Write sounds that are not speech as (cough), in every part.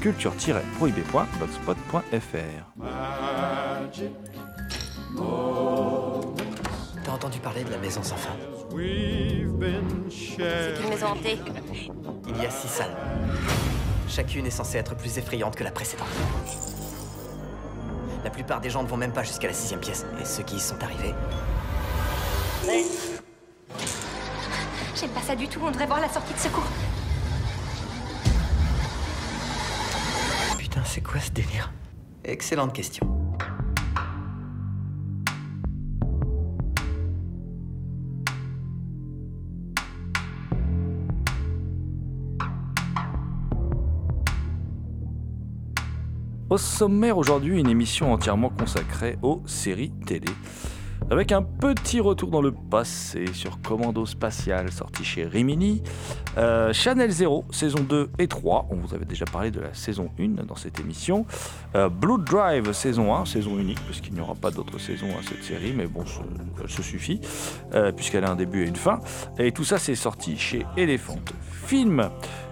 culture-prohibée.blogspot.fr. T'as entendu parler de la maison sans fin C'est une maison hantée. Il y a six salles. Chacune est censée être plus effrayante que la précédente. La plupart des gens ne vont même pas jusqu'à la sixième pièce. Et ceux qui y sont arrivés, J'aime pas ça du tout, on devrait voir la sortie de secours. C'est quoi ce délire? Excellente question. Au sommaire aujourd'hui, une émission entièrement consacrée aux séries télé. Avec un petit retour dans le passé sur Commando Spatial sorti chez Rimini, euh, Channel 0 saison 2 et 3, on vous avait déjà parlé de la saison 1 dans cette émission, euh, Blood Drive saison 1, saison unique puisqu'il n'y aura pas d'autres saisons à cette série, mais bon, ce, ce suffit euh, puisqu'elle a un début et une fin, et tout ça c'est sorti chez Elephant Film.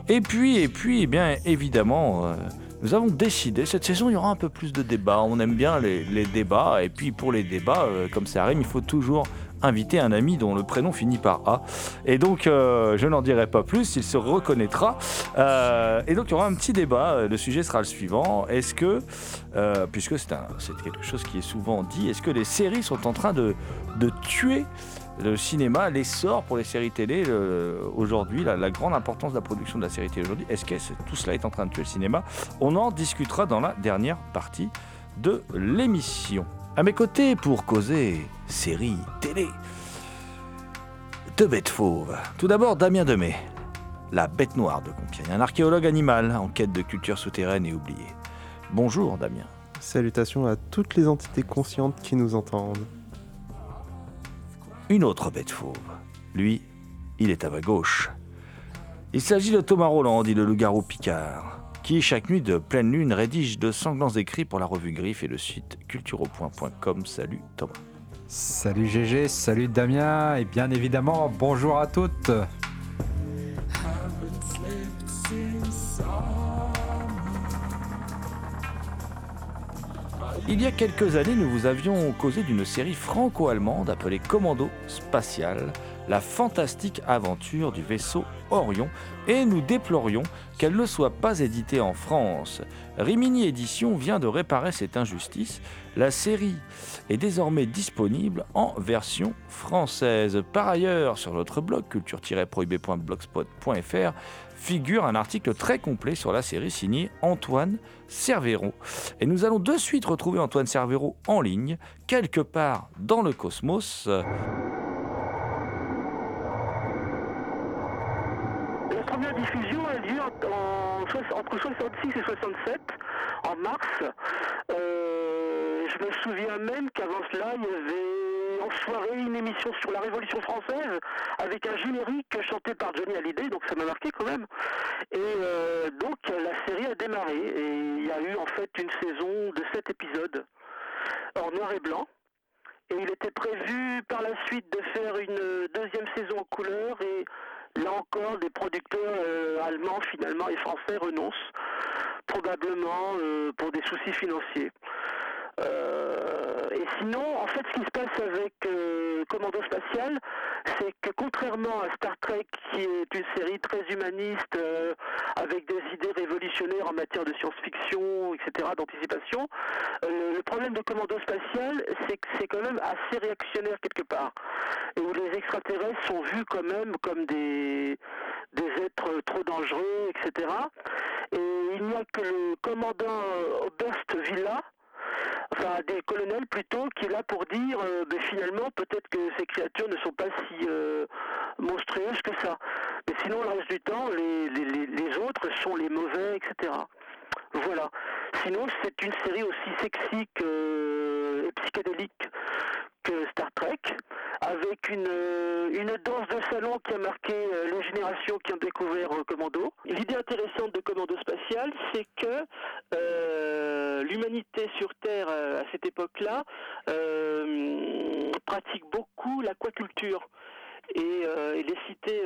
Et puis, et puis, eh bien évidemment... nous avons décidé, cette saison, il y aura un peu plus de débats. On aime bien les, débats. Et puis pour les débats, euh, comme ça arrive, il faut toujours inviter un ami dont le prénom finit par A. Et donc, euh, je n'en dirai pas plus, il se reconnaîtra. Euh, et donc, il y aura un petit débat. Le sujet sera le suivant. Est-ce que, puisque c'est quelque chose qui est souvent dit, est-ce que les séries sont en train de tuer le cinéma, l'essor pour les séries télé aujourd'hui, la, grande importance de la production de la série télé aujourd'hui, est-ce que tout cela est en train de tuer le cinéma? On en discutera dans la dernière partie de l'émission. À mes côtés pour causer séries télé. Deux bêtes fauves. Tout d'abord Damien Demet, la bête noire de Compiègne, un archéologue animal en quête de culture souterraine et oubliée. Bonjour Damien. Salutations à toutes les entités conscientes qui nous entendent. Une autre bête fauve. Lui, il est à ma gauche. Il s'agit de Thomas Roland, dit le loup-garou Picard, qui chaque nuit de pleine lune rédige de sanglants écrits pour la revue Griffe et le site cultureau.com. Salut Thomas. Salut GG, salut Damien et bien évidemment bonjour à toutes. Il y a quelques années, nous vous avions causé d'une série franco-allemande appelée Commando Spatial, la fantastique aventure du vaisseau Orion, et nous déplorions qu'elle ne soit pas éditée en France. Rimini Édition vient de réparer cette injustice. La série est désormais disponible en version française. Par ailleurs, sur notre blog culture-prohibé.blogspot.fr figure un article très complet sur la série signé Antoine Cervéron. Et nous allons de suite retrouver Antoine Cervéron en ligne, quelque part dans le cosmos. La première diffusion a lieu entre 66 et 67, en mars. Euh, je me souviens même qu'avant cela, il y avait en soirée une émission sur la Révolution française avec un générique chanté par Johnny Hallyday, donc ça m'a marqué quand même. Et euh, donc la série a démarré et il y a eu en fait une saison de 7 épisodes en noir et blanc. Et il était prévu par la suite de faire une deuxième saison en couleur et là encore des producteurs euh, allemands finalement et français renoncent, probablement euh, pour des soucis financiers. Euh, et sinon, en fait, ce qui se passe avec euh, Commando Spatial, c'est que contrairement à Star Trek, qui est une série très humaniste, euh, avec des idées révolutionnaires en matière de science-fiction, etc., d'anticipation, le problème de Commando Spatial, c'est que c'est quand même assez réactionnaire quelque part, et où les extraterrestres sont vus quand même comme des, des êtres trop dangereux, etc. Et il n'y a que le commandant Oberst Villa, enfin des colonels plutôt, qui est là pour dire euh, ben, finalement peut-être que ces créatures ne sont pas si euh, monstrueuses que ça. Mais sinon le reste du temps, les, les, les- autres sont les mauvais, etc. Voilà. Sinon c'est une série aussi sexy que, et psychédélique que Star Trek, avec une, euh, une danse de salon qui a marqué euh, les générations qui ont découvert euh, Commando. L'idée intéressante de Commando Spatial, c'est que l'humanité sur Terre à cette époque-là pratique beaucoup l'aquaculture. Et, les cités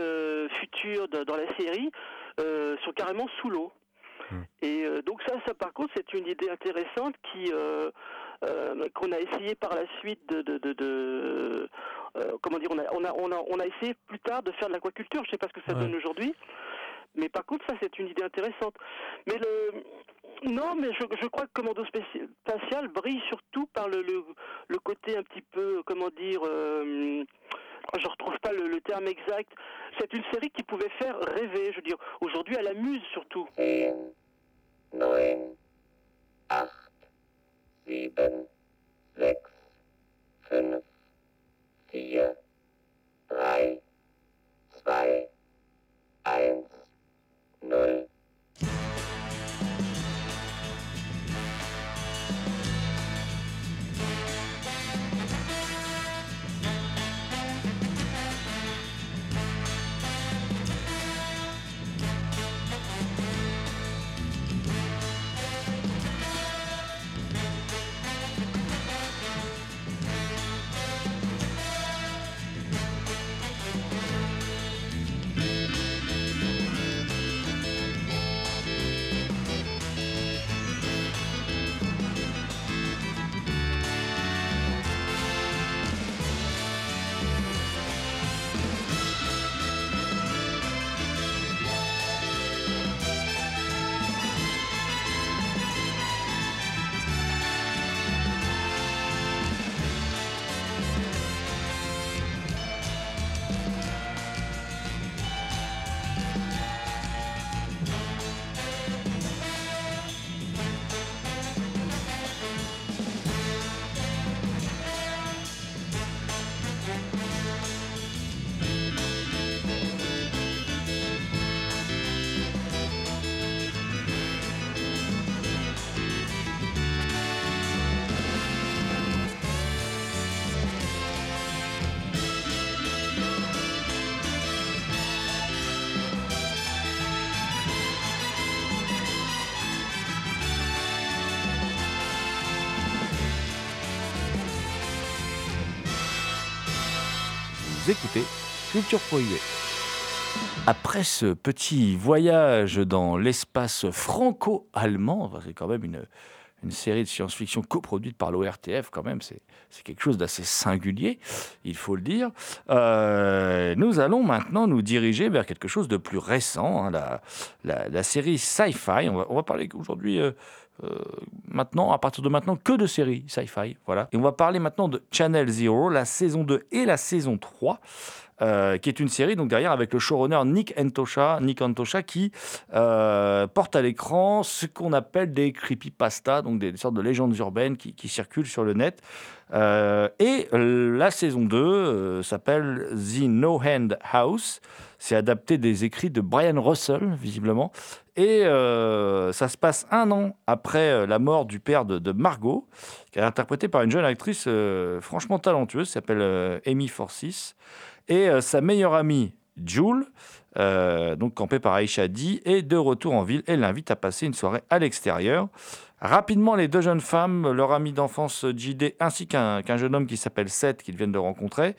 futures dans la série sont carrément sous l'eau. Et euh, donc ça, ça par contre, c'est une idée intéressante qui euh, euh, qu'on a essayé par la suite de, de, de- de- comment dire, on a, on a on a on a essayé plus tard de faire de l'aquaculture. Je sais pas ce que ça Ouais. donne aujourd'hui, mais par contre ça c'est une idée intéressante. Mais le non, mais je, je crois que Commando Spatial brille surtout par le, le, le côté un petit peu, comment dire, je retrouve pas le, le terme exact. C'est une série qui pouvait faire rêver, je veux dire. Aujourd'hui, elle amuse surtout. neun, acht, sieben, sechs, fünf, vier, drei, zwei, eins. Culture. Après ce petit voyage dans l'espace franco-allemand, c'est quand même une, série de science-fiction coproduite par l'ORTF, quand même, c'est quelque chose d'assez singulier, il faut le dire. Euh, nous allons maintenant nous diriger vers quelque chose de plus récent, hein, la, série Sci-Fi. On va, on va parler aujourd'hui, euh, euh, maintenant, à partir de maintenant, que de séries Sci-Fi. Voilà. Et on va parler maintenant de Channel Zero, la saison 2 et la saison 3. euh, qui est une série donc derrière avec le showrunner Nick Antosha, Nick Antosha qui euh, porte à l'écran ce qu'on appelle des creepypasta, donc des, sortes de légendes urbaines qui, circulent sur le net. Et la saison 2 euh, s'appelle The No Hand House. C'est adapté des écrits de Brian Russell, visiblement. Et euh, ça se passe un an après euh, la mort du père de, Margot, qui est interprétée par une jeune actrice euh, franchement talentueuse, qui s'appelle Amy Forsyth. Et sa meilleure amie, Jules, donc campée par Aisha D, est de retour en ville et l'invite à passer une soirée à l'extérieur. Rapidement, les deux jeunes femmes, leur ami d'enfance JD, ainsi qu'un jeune homme qui s'appelle Seth, qu'ils viennent de rencontrer,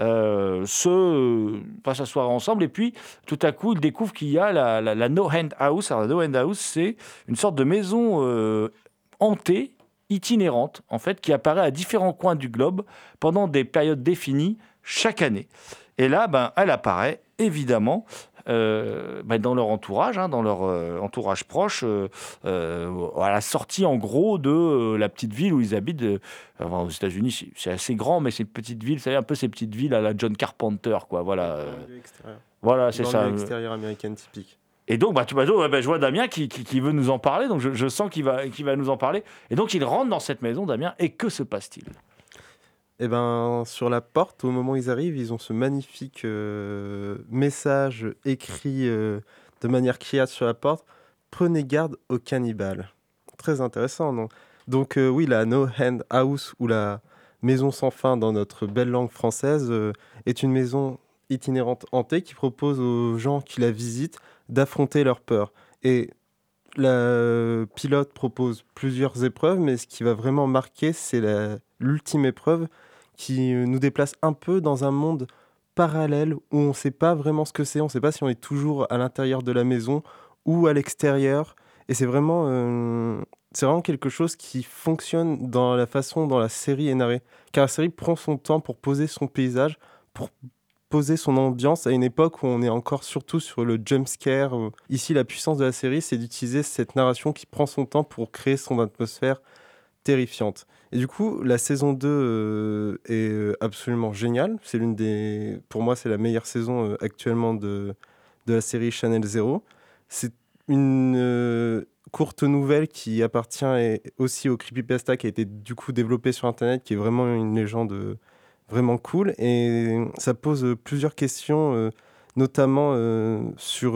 euh, se euh, passent la soirée ensemble. Et puis, tout à coup, ils découvrent qu'il y a la No Hand House. Alors, la No Hand House, c'est une sorte de maison euh, hantée itinérante, en fait, qui apparaît à différents coins du globe pendant des périodes définies chaque année. Et là, ben, elle apparaît évidemment euh, ben, dans leur entourage, hein, dans leur euh, entourage proche, euh, à la sortie en gros de la petite ville où ils habitent. enfin, aux États-Unis, c'est- assez grand, mais c'est une petite ville, c'est un peu ces petites villes à la John Carpenter, quoi. Voilà, voilà, c'est ça. le extérieur américain typique. Et donc, bah, tu bah, bah, je vois Damien qui, qui- qui veut nous en parler, donc je, je sens qu'il va, qu'il va nous en parler. Et donc, il rentre dans cette maison, Damien, et que se passe-t-il? Eh ben, sur la porte, au moment où ils arrivent, ils ont ce magnifique euh, message écrit euh, de manière claire sur la porte Prenez garde aux cannibales. Très intéressant, non? Donc, euh, oui, la No Hand House, ou la maison sans fin dans notre belle langue française, est une maison itinérante hantée qui propose aux gens qui la visitent d'affronter leur peur. Et la pilote propose plusieurs épreuves, mais ce qui va vraiment marquer, c'est l'ultime épreuve qui euh, nous déplace un peu dans un monde parallèle où on ne sait pas vraiment ce que c'est, on ne sait pas si on est toujours à l'intérieur de la maison ou à l'extérieur. Et c'est vraiment, euh, c'est vraiment quelque chose qui fonctionne dans la façon dont la série est narrée. Car la série prend son temps pour poser son paysage, pour poser son ambiance à une époque où on est encore surtout sur le jump scare. Ici, la puissance de la série, c'est d'utiliser cette narration qui prend son temps pour créer son atmosphère terrifiante. Et du coup, la saison 2 euh, est euh, absolument géniale. C'est l'une des. Pour moi, c'est la meilleure saison euh, actuellement de, de la série Channel Zero. C'est une courte nouvelle qui appartient aussi au Creepypasta qui a été du coup développé sur Internet, qui est vraiment une légende vraiment cool. Et ça pose plusieurs questions, notamment sur.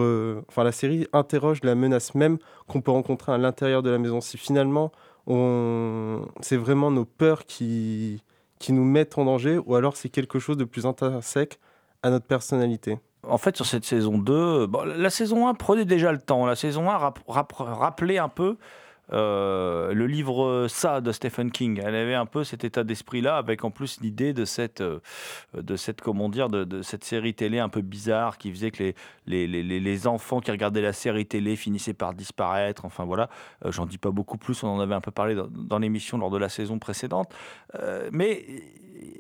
Enfin, la série interroge la menace même qu'on peut rencontrer à l'intérieur de la maison. Si finalement on... c'est vraiment nos peurs qui... qui nous mettent en danger ou alors c'est quelque chose de plus intrinsèque à notre personnalité. En fait, sur cette saison 2, bon, la saison 1 prenait déjà le temps. La saison 1 rap- rap- rappelait un peu euh, le livre Ça de Stephen King. Elle avait un peu cet état d'esprit-là, avec en plus l'idée de cette, euh, de cette, comment dire, de, cette série télé un peu bizarre qui faisait que les, les, les- les- enfants qui regardaient la série télé finissaient par disparaître. Enfin voilà, Euh, j'en dis pas beaucoup plus, on en avait un peu parlé dans, l'émission lors de la saison précédente. Euh, mais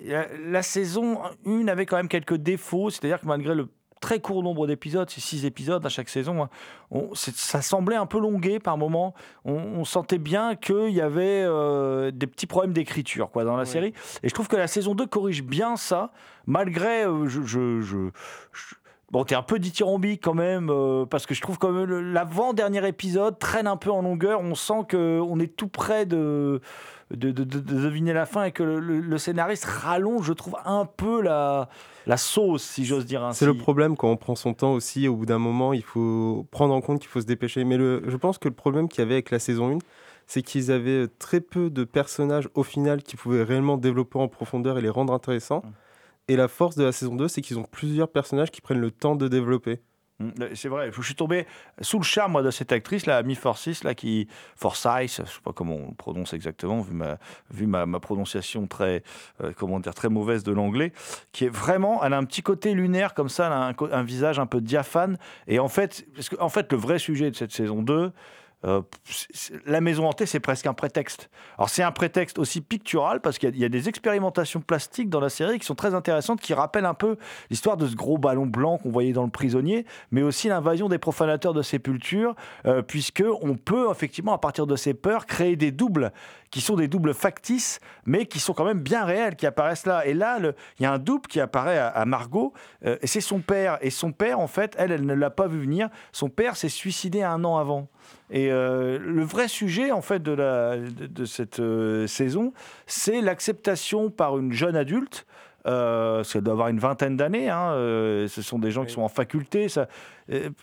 la, la saison 1 avait quand même quelques défauts, c'est-à-dire que malgré le très court nombre d'épisodes, c'est six épisodes à chaque saison. hein. On- ça semblait un peu longué par moments. On, on sentait bien qu'il y avait euh, des petits problèmes d'écriture quoi, dans la Ouais. série. Et je trouve que la saison 2 corrige bien ça, malgré. euh, je, je- je- je- Bon, t'es un peu dithyrambique quand même, euh, parce que je trouve que l'avant-dernier épisode traîne un peu en longueur. On sent qu'on est tout près de, de, de- de- de deviner la fin et que le, le- le scénariste rallonge, je trouve, un peu la, la sauce, si j'ose dire ainsi. C'est le problème quand on prend son temps aussi. Au bout d'un moment, il faut prendre en compte qu'il faut se dépêcher. Mais le, je pense que le problème qu'il y avait avec la saison 1, c'est qu'ils avaient très peu de personnages au final qui pouvaient réellement développer en profondeur et les rendre intéressants. Mm. Et la force de la saison 2, c'est qu'ils ont plusieurs personnages qui prennent le temps de développer. Mm, C'est vrai, je suis tombé sous le charme de cette actrice, là, Amy Forsyth, là, qui Forsyth, je sais pas comment on prononce exactement, vu ma, prononciation très, euh, comment dire, très mauvaise de l'anglais, qui est vraiment, elle a un petit côté lunaire comme ça, elle a un visage un peu diaphane, et en fait, parce que, en fait, le vrai sujet de cette saison 2, euh, la maison hantée, c'est presque un prétexte. Alors c'est un prétexte aussi pictural parce qu'il y a- des expérimentations plastiques dans la série qui sont très intéressantes, qui rappellent un peu l'histoire de ce gros ballon blanc qu'on voyait dans le prisonnier, mais aussi l'invasion des profanateurs de sépultures, euh, puisque on peut effectivement à partir de ces peurs créer des doubles qui sont des doubles factices, mais qui sont quand même bien réels, qui apparaissent là. Et là, il y a un double qui apparaît à, à Margot, euh, et c'est son père. Et son père, en fait, elle, elle ne l'a pas vu venir. Son père s'est suicidé un an avant. Et euh, le vrai sujet, en fait, de, la, de, de cette euh, saison, c'est l'acceptation par une jeune adulte. Euh, ça doit avoir une vingtaine d'années. hein, euh, ce sont des gens qui sont en faculté. Ça,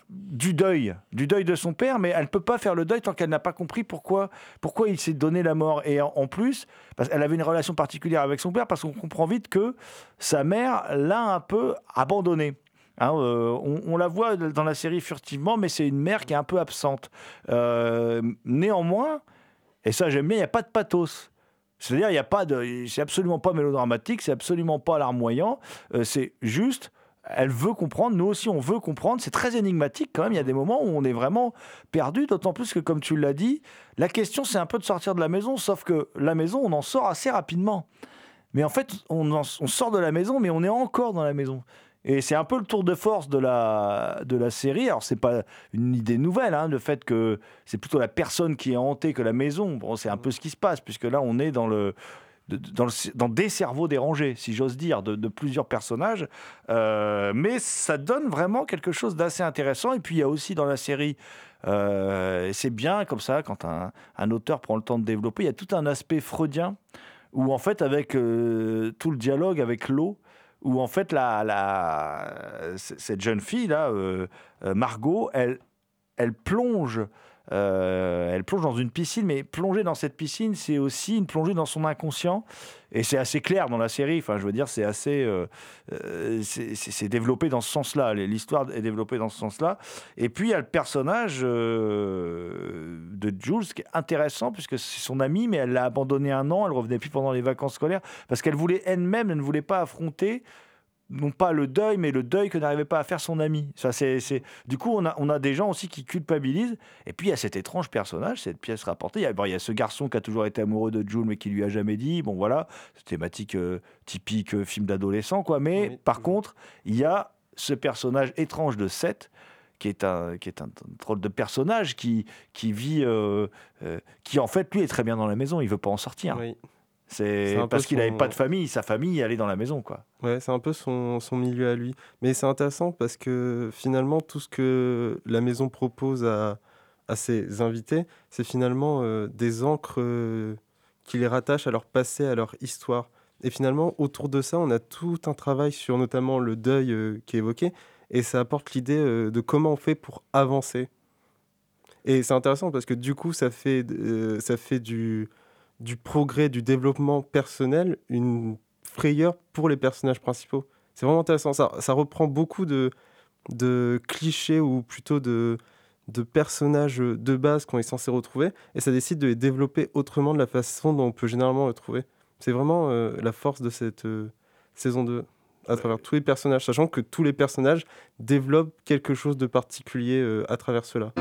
du deuil, du deuil de son père, mais elle ne peut pas faire le deuil tant qu'elle n'a pas compris pourquoi, pourquoi il s'est donné la mort. Et en, en plus, parce qu'elle avait une relation particulière avec son père, parce qu'on comprend vite que sa mère l'a un peu abandonné. Hein, euh, on, la voit dans la série furtivement, mais c'est une mère qui est un peu absente. Euh, néanmoins, et ça j'aime bien, il n'y a pas de pathos. C'est-à-dire, il n'y a pas de, c'est absolument pas mélodramatique, c'est absolument pas larmoyant. euh, c'est juste elle veut comprendre, nous aussi on veut comprendre. C'est très énigmatique quand même. Il y a des moments où on est vraiment perdu, d'autant plus que, comme tu l'as dit, la question c'est un peu de sortir de la maison, sauf que la maison, on en sort assez rapidement. Mais en fait, on sort de la maison, mais on est encore dans la maison. Et c'est un peu le tour de force de la, de la série. Alors, c'est pas une idée nouvelle, hein, le fait que c'est plutôt la personne qui est hantée que la maison. Bon, c'est un peu ce qui se passe, puisque là, on est dans le. Dans, des cerveaux dérangés, si j'ose dire, de, plusieurs personnages. Euh, mais ça donne vraiment quelque chose d'assez intéressant. Et puis, il y a aussi dans la série, euh, c'est bien comme ça, quand un, un auteur prend le temps de développer, il y a tout un aspect freudien, où en fait, avec euh, tout le dialogue avec l'eau, où en fait, la, la, cette jeune fille-là, euh, euh, Margot, elle, elle plonge. Euh, elle plonge dans une piscine, mais plonger dans cette piscine, c'est aussi une plongée dans son inconscient. Et c'est assez clair dans la série. Enfin, je veux dire, c'est assez, euh, euh, c'est développé dans ce sens-là. L'histoire est développée dans ce sens-là. Et puis il y a le personnage de Jules qui est intéressant puisque c'est son amie, mais elle l'a abandonné un an. Elle revenait plus pendant les vacances scolaires parce qu'elle voulait elle-même, elle ne voulait pas affronter non pas le deuil, mais le deuil que n'arrivait pas à faire son ami. Ça, c'est, c'est- Du coup, on a, on a des gens aussi qui culpabilisent. Et puis, il y a cet étrange personnage, cette pièce rapportée. Il y a, bon, il y a ce garçon qui a toujours été amoureux de Jules, mais qui lui a jamais dit. Bon, voilà, c'est thématique euh, typique euh, film d'adolescent, quoi. Mais Oui, par contre, il y a ce personnage étrange de Seth, qui est un, qui est un, drôle de personnage qui, qui vit, euh, qui en fait, lui, est très bien dans la maison. Il veut pas en sortir. Oui. C'est parce qu'il son- n'avait pas de famille. Sa famille allait dans la maison, quoi. Ouais, c'est un peu son, son milieu à lui. Mais c'est intéressant parce que finalement, tout ce que la maison propose à, à ses invités, c'est finalement euh, des encres euh, qui les rattachent à leur passé, à leur histoire. Et finalement, autour de ça, on a tout un travail sur notamment le deuil euh, qui est évoqué. Et ça apporte l'idée de comment on fait pour avancer. Et c'est intéressant parce que du coup, ça fait, ça fait du, du progrès, du développement personnel, une frayeur pour les personnages principaux. C'est vraiment intéressant. Ça, ça reprend beaucoup de, de clichés ou plutôt de, de personnages de base qu'on est censé retrouver et ça décide de les développer autrement de la façon dont on peut généralement le trouver. C'est vraiment euh, la force de cette euh, saison 2 à travers tous les personnages, sachant que tous les personnages développent quelque chose de particulier euh, à travers cela.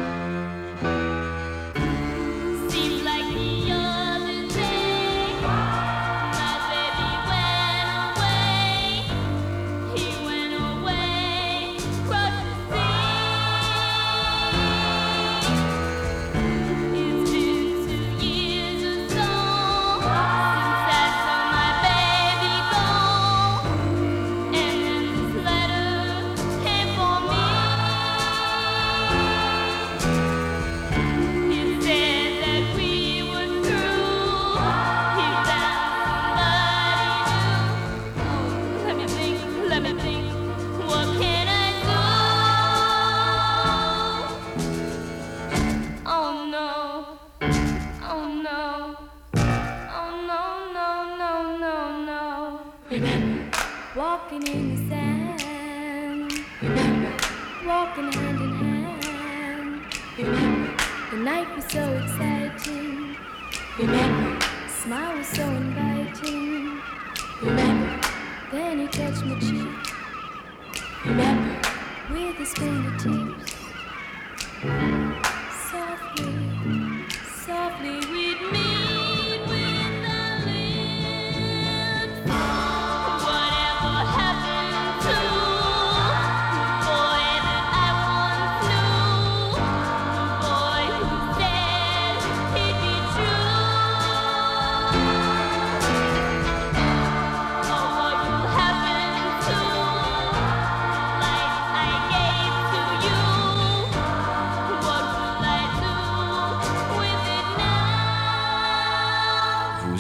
living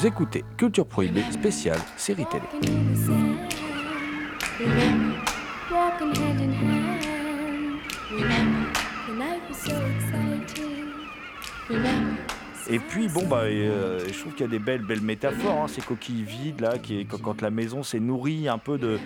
Écoutez Culture Prohibée spéciale série télé. Et puis bon bah euh, je trouve qu'il y a des belles belles métaphores, hein, ces coquilles vides là, quand, la maison s'est nourrie un peu de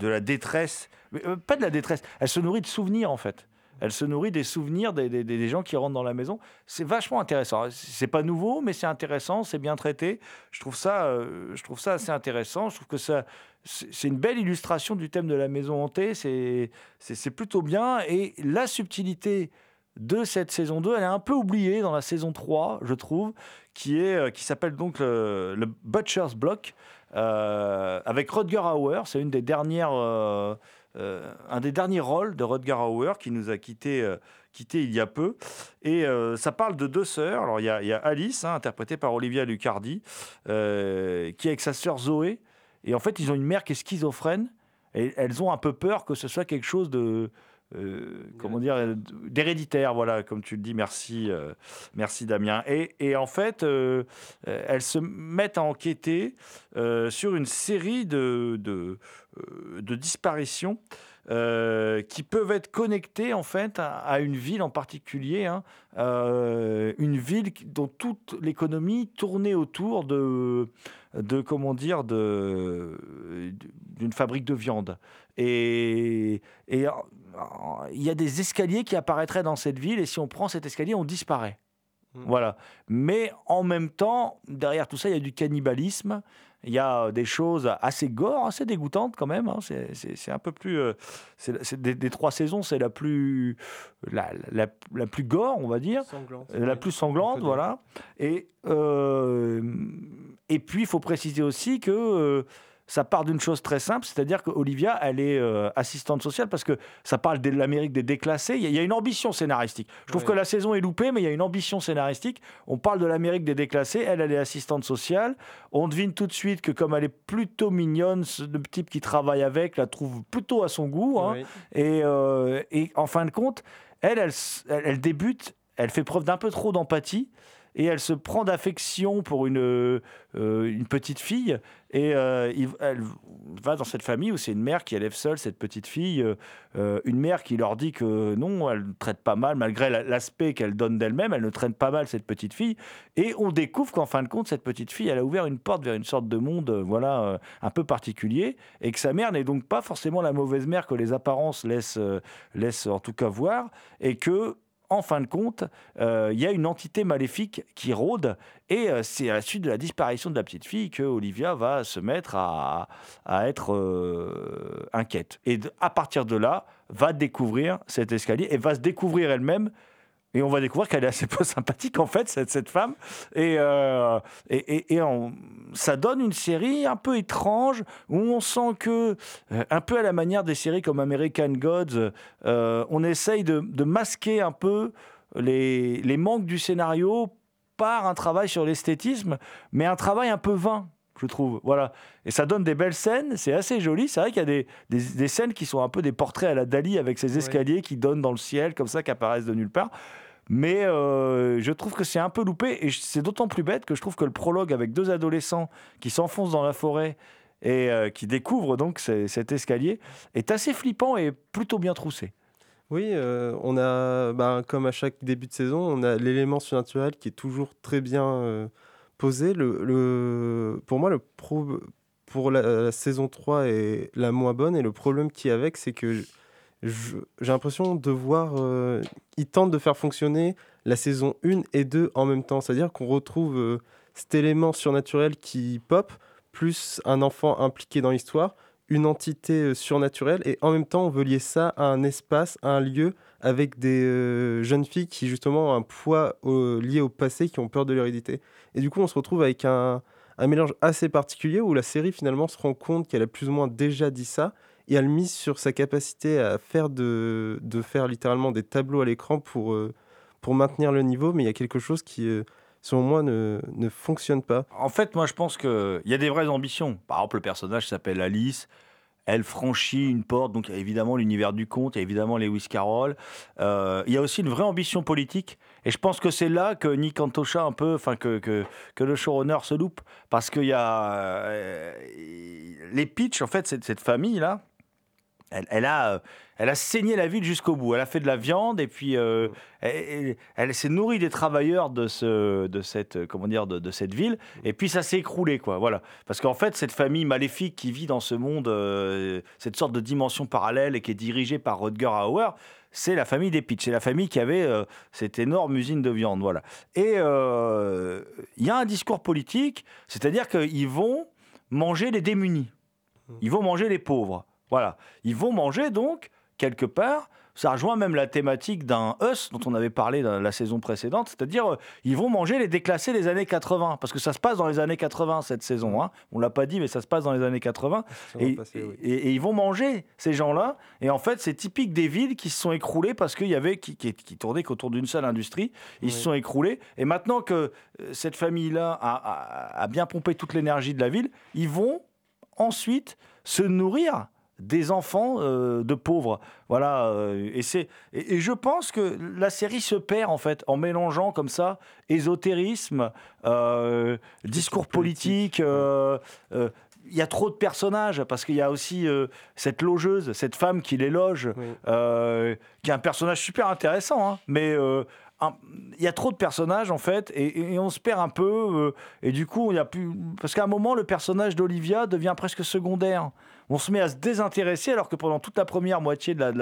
la détresse, euh, pas de la détresse, elle se nourrit de souvenirs en fait. Elle se nourrit des souvenirs des, gens qui rentrent dans la maison. C'est vachement intéressant. C'est pas nouveau, mais c'est intéressant, c'est bien traité. Je trouve ça, euh, je trouve ça assez intéressant. Je trouve que ça, c'est une belle illustration du thème de la maison hantée. C'est, c'est plutôt bien. Et la subtilité de cette saison 2, elle est un peu oubliée dans la saison 3, je trouve, qui est, euh, qui s'appelle donc le, Butcher's Block, euh, avec Rutger Hauer. C'est une des dernières, euh, un des derniers rôles de Rutger Hauer qui nous a quitté, euh, quitté il y a peu. Et euh, ça parle de deux sœurs. Alors il y a, Alice, hein, interprétée par Olivia Lucardi, qui est avec sa sœur Zoé. Et en fait, ils ont une mère qui est schizophrène. Et elles ont un peu peur que ce soit quelque chose de, euh, comment dire, euh, d'héréditaire, voilà, comme tu le dis, merci, euh, merci Damien. Et, et en fait, euh, elles se mettent à enquêter sur une série de, de, de disparitions euh, qui peuvent être connectées en fait à, à une ville en particulier, hein. Euh, une ville dont toute l'économie tournait autour de, de comment dire, de d'une fabrique de viande. Et, et il y a des escaliers qui apparaîtraient dans cette ville, et si on prend cet escalier, on disparaît. Mm. Voilà. Mais en même temps, derrière tout ça, il y a du cannibalisme. Il y a des choses assez gore, assez dégoûtantes quand même. hein. C'est- un peu plus. euh, c'est des, des trois saisons, c'est la plus la, la, la plus gore, on va dire. Sanglante. Euh, La plus sanglante, voilà. Et, euh, et puis, il faut préciser aussi que euh, ça part d'une chose très simple, c'est-à-dire qu'Olivia, elle est euh, assistante sociale parce que ça parle de l'Amérique des déclassés. Il y, a- il y a une ambition scénaristique. Je trouve que la saison est loupée, mais il y a une ambition scénaristique. On parle de l'Amérique des déclassés. Elle, elle est assistante sociale. On devine tout de suite que, comme elle est plutôt mignonne, ce- le type qui travaille avec la trouve plutôt à son goût. hein. Et, euh, et en fin de compte, elle, elle, elle débute, elle fait preuve d'un peu trop d'empathie et elle se prend d'affection pour une, euh, une petite fille. Et euh, il- elle va dans cette famille où c'est une mère qui élève seule cette petite fille. euh, une mère qui leur dit que non, elle traite pas mal, malgré la- l'aspect qu'elle donne d'elle-même, elle ne traite pas mal cette petite fille. Et on découvre qu'en fin de compte, cette petite fille, elle a ouvert une porte vers une sorte de monde voilà, un peu particulier. Et que sa mère n'est donc pas forcément la mauvaise mère que les apparences laissent, laissent en tout cas voir. Et que en fin de compte, euh, il y a une entité maléfique qui rôde, et euh, c'est à la suite de la disparition de la petite fille que Olivia va se mettre à, être euh, inquiète. Et à partir de là, va découvrir cet escalier et va se découvrir elle-même. Et on va découvrir qu'elle est assez peu sympathique, en fait, cette, cette femme. Et, euh, et, et- ça donne une série un peu étrange, où on sent que, euh, un peu à la manière des séries comme American Gods, euh, on essaye de, de masquer un peu les, les manques du scénario par un travail sur l'esthétisme, mais un travail un peu vain, je trouve. Voilà. Et ça donne des belles scènes, c'est assez joli. C'est vrai qu'il y a des, des- des scènes qui sont un peu des portraits à la Dali avec ces escaliers qui donnent dans le ciel, comme ça, qui apparaissent de nulle part. Mais euh, je trouve que c'est un peu loupé, et c'est d'autant plus bête que je trouve que le prologue avec deux adolescents qui s'enfoncent dans la forêt et euh, qui découvrent donc cet escalier est assez flippant et plutôt bien troussé. Oui, euh, on a, bah, comme à chaque début de saison, on a l'élément surnaturel qui est toujours très bien posé. Le, le- pour moi, le pro, pour la, saison 3 est la moins bonne, et le problème qui est avec, c'est que j'ai l'impression de voir. euh, ils tentent de faire fonctionner la saison 1 et 2 en même temps. C'est-à-dire qu'on retrouve euh, cet élément surnaturel qui pop, plus un enfant impliqué dans l'histoire une entité euh, surnaturelle et en même temps on veut lier ça à un espace, à un lieu avec des euh, jeunes filles qui justement ont un poids lié au passé, qui ont peur de l'hérédité. Et du coup on se retrouve avec un, mélange assez particulier où la série finalement se rend compte qu'elle a plus ou moins déjà dit ça et elle mise sur sa capacité à faire de faire littéralement des tableaux à l'écran pour, euh, pour maintenir le niveau, mais il y a quelque chose qui, euh, selon moi, ne, ne fonctionne pas. En fait, moi, je pense qu'il y a des vraies ambitions. Par exemple, le personnage s'appelle Alice. Elle franchit une porte, donc évidemment l'univers du conte, il y a évidemment Lewis Carroll. Euh, il y a aussi une vraie ambition politique. Et je pense que c'est là que Nick Antosha, un peu, enfin, que, que, que le showrunner se loupe. Parce qu'il y a. euh, les pitchs, en fait, cette, cette famille-là, elle, elle a, euh, elle a saigné la ville jusqu'au bout. Elle a fait de la viande et puis euh, elle, elle- s'est nourrie des travailleurs de, ce, de, cette, euh, comment dire, de, de cette ville. Et puis ça s'est écroulé, quoi. Voilà. Parce qu'en fait, cette famille maléfique qui vit dans ce monde, euh, cette sorte de dimension parallèle et qui est dirigée par Rutger Hauer, c'est la famille des Pitch. C'est la famille qui avait euh, cette énorme usine de viande. Voilà. Et il y a un discours politique, c'est-à-dire qu'ils vont manger les démunis. Ils vont manger les pauvres. Voilà. Ils vont manger donc, quelque part, ça rejoint même la thématique d'un Us dont on avait parlé dans la saison précédente, c'est-à-dire euh, ils vont manger les déclassés des années 80, parce que ça se passe dans les années 80 cette saison. Hein. On l'a pas dit, mais ça se passe dans les années 80. Ça va Et, passer, oui. et- et ils vont manger ces gens-là. Et en fait, c'est typique des villes qui se sont écroulées parce qu'il y avait qui, qui, qui tournaient qu'autour d'une seule industrie. Ils se sont écroulés. Et maintenant que euh, cette famille-là a, a- a bien pompé toute l'énergie de la ville, ils vont ensuite se nourrir des enfants euh, de pauvres. Voilà. euh, et, c'est, et, et je pense que la série se perd en fait en mélangeant comme ça ésotérisme, euh, discours politique. il y a trop de personnages parce qu'il y a aussi cette logeuse, cette femme qui les loge, Oui. qui est un personnage super intéressant, hein, mais il y a trop de personnages en fait et, et on se perd un peu euh, et du coup il y a plus parce qu'à un moment le personnage d'Olivia devient presque secondaire. On se met à se désintéresser alors que pendant toute la première moitié de la, de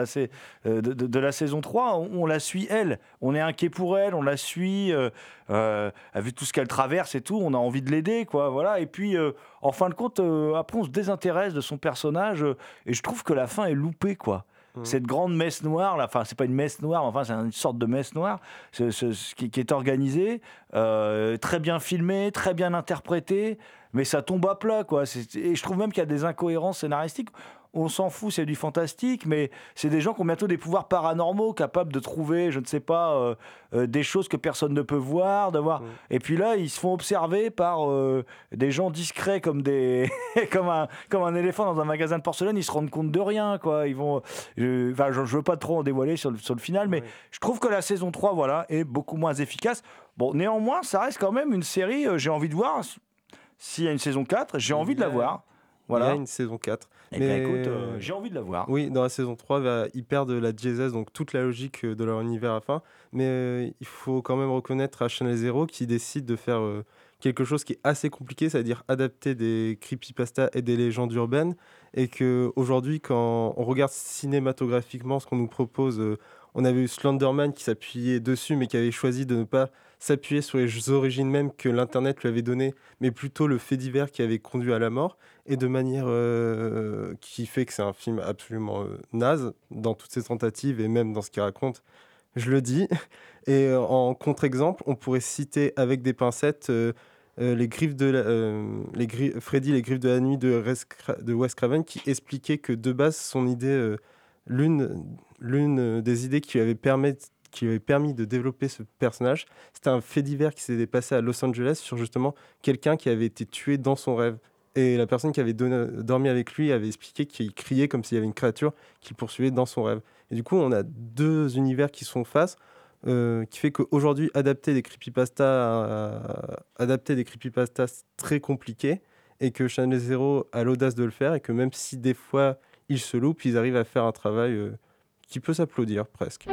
la, euh, saison 3, on, la suit elle. On est inquiet pour elle, on la suit, euh, euh, vu tout ce qu'elle traverse et tout, on a envie de l'aider, quoi. Voilà. Et puis, euh, en fin de compte, euh, après, on se désintéresse de son personnage et je trouve que la fin est loupée, quoi. Mhm. Cette grande messe noire, là, enfin, c'est pas une messe noire, enfin, c'est une sorte de messe noire ce- ce- qui, est organisée, euh, très bien filmée, très bien interprétée, mais ça tombe à plat, quoi. Et je trouve même qu'il y a des incohérences scénaristiques. On s'en fout, c'est du fantastique, mais c'est des gens qui ont bientôt des pouvoirs paranormaux, capables de trouver, je ne sais pas, euh, euh, des choses que personne ne peut voir, d'avoir. Mm. Et puis là, ils se font observer par euh, des gens discrets comme des, (laughs) comme un, comme un éléphant dans un magasin de porcelaine. Ils se rendent compte de rien, quoi. Ils vont. je- Enfin, je, je veux pas trop en dévoiler sur le, sur le final, mais Oui. je trouve que la saison 3, voilà, est beaucoup moins efficace. Bon, néanmoins, ça reste quand même une série. j'ai envie de voir s'il y a une saison 4. J'ai envie de la a- voir. Il y a Voilà. une saison 4. Eh mais- écoute, euh, j'ai envie de la voir. Oui, dans la saison 3, va- ils perdent la diésèse, donc toute la logique euh, de leur univers à fin. Mais euh, il faut quand même reconnaître à Channel Zero qui décide de faire euh, quelque chose qui est assez compliqué, c'est-à-dire adapter des creepypastas et des légendes urbaines. Et que aujourd'hui, quand on regarde cinématographiquement ce qu'on nous propose, on avait eu Slenderman qui s'appuyait dessus, mais qui avait choisi de ne pas s'appuyer sur les origines même que l'Internet lui avait données, mais plutôt le fait divers qui avait conduit à la mort et de manière euh, qui fait que c'est un film absolument euh, naze dans toutes ses tentatives et même dans ce qu'il raconte. Je le dis. (laughs) Et euh, en contre-exemple, on pourrait citer avec des pincettes euh, les griffes de la- les Freddy, les griffes de la nuit de, Res- Cra- de Wes Craven, qui expliquait que de base, son idée, l'une l'une des idées qui lui avait permis qui avait permis de développer ce personnage, c'était un fait divers qui s'était passé à Los Angeles sur justement quelqu'un qui avait été tué dans son rêve. Et la personne qui avait dormi avec lui avait expliqué qu'il criait comme s'il y avait une créature qui poursuivait dans son rêve. Et du coup, on a deux univers qui sont face, euh, qui fait qu'aujourd'hui, adapter des creepypastas, à- adapter des creepypastas c'est très compliqué, et que Channel Zero a l'audace de le faire, et que même si des fois ils se loupent, ils arrivent à faire un travail euh, qui peut s'applaudir presque.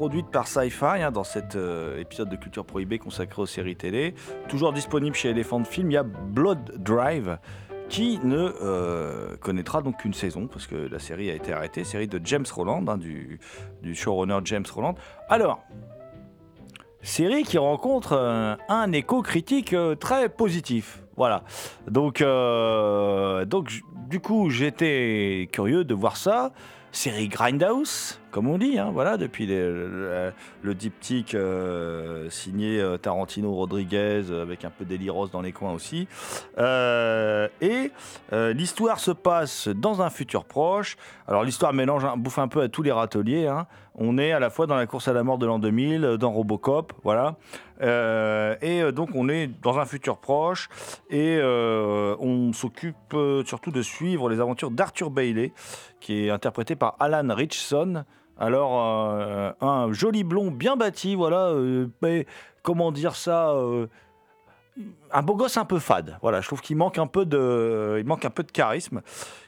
Produite par Sci-Fi hein, dans cet euh, épisode de Culture Prohibée consacré aux séries télé. Toujours disponible chez Elephant Film, il y a Blood Drive qui ne euh, connaîtra donc qu'une saison parce que la série a été arrêtée, série de James Roland, hein, du, showrunner James Roland. Alors, série qui rencontre euh, un écho critique très positif. Voilà. Donc, donc du coup, j'étais curieux de voir ça. série Grindhouse, comme on dit, hein, voilà, depuis les- le, diptyque euh, signé euh, Tarantino Rodriguez euh, avec un peu d'Eliros dans les coins aussi. Euh, et euh, l'histoire se passe dans un futur proche. Alors l'histoire mélange, bouffe un peu à tous les râteliers. hein. On est à la fois dans la course à la mort de l'an 2000, euh, dans Robocop, voilà. Euh, et euh, donc on est dans un futur proche et euh, on s'occupe euh, surtout de suivre les aventures d'Arthur Bailey, qui est interprété par Alan Richson. Alors euh, un joli blond bien bâti, voilà. euh, mais comment dire ça euh, un beau gosse un peu fade. Voilà, je trouve qu'il manque un peu de, il manque un peu de charisme,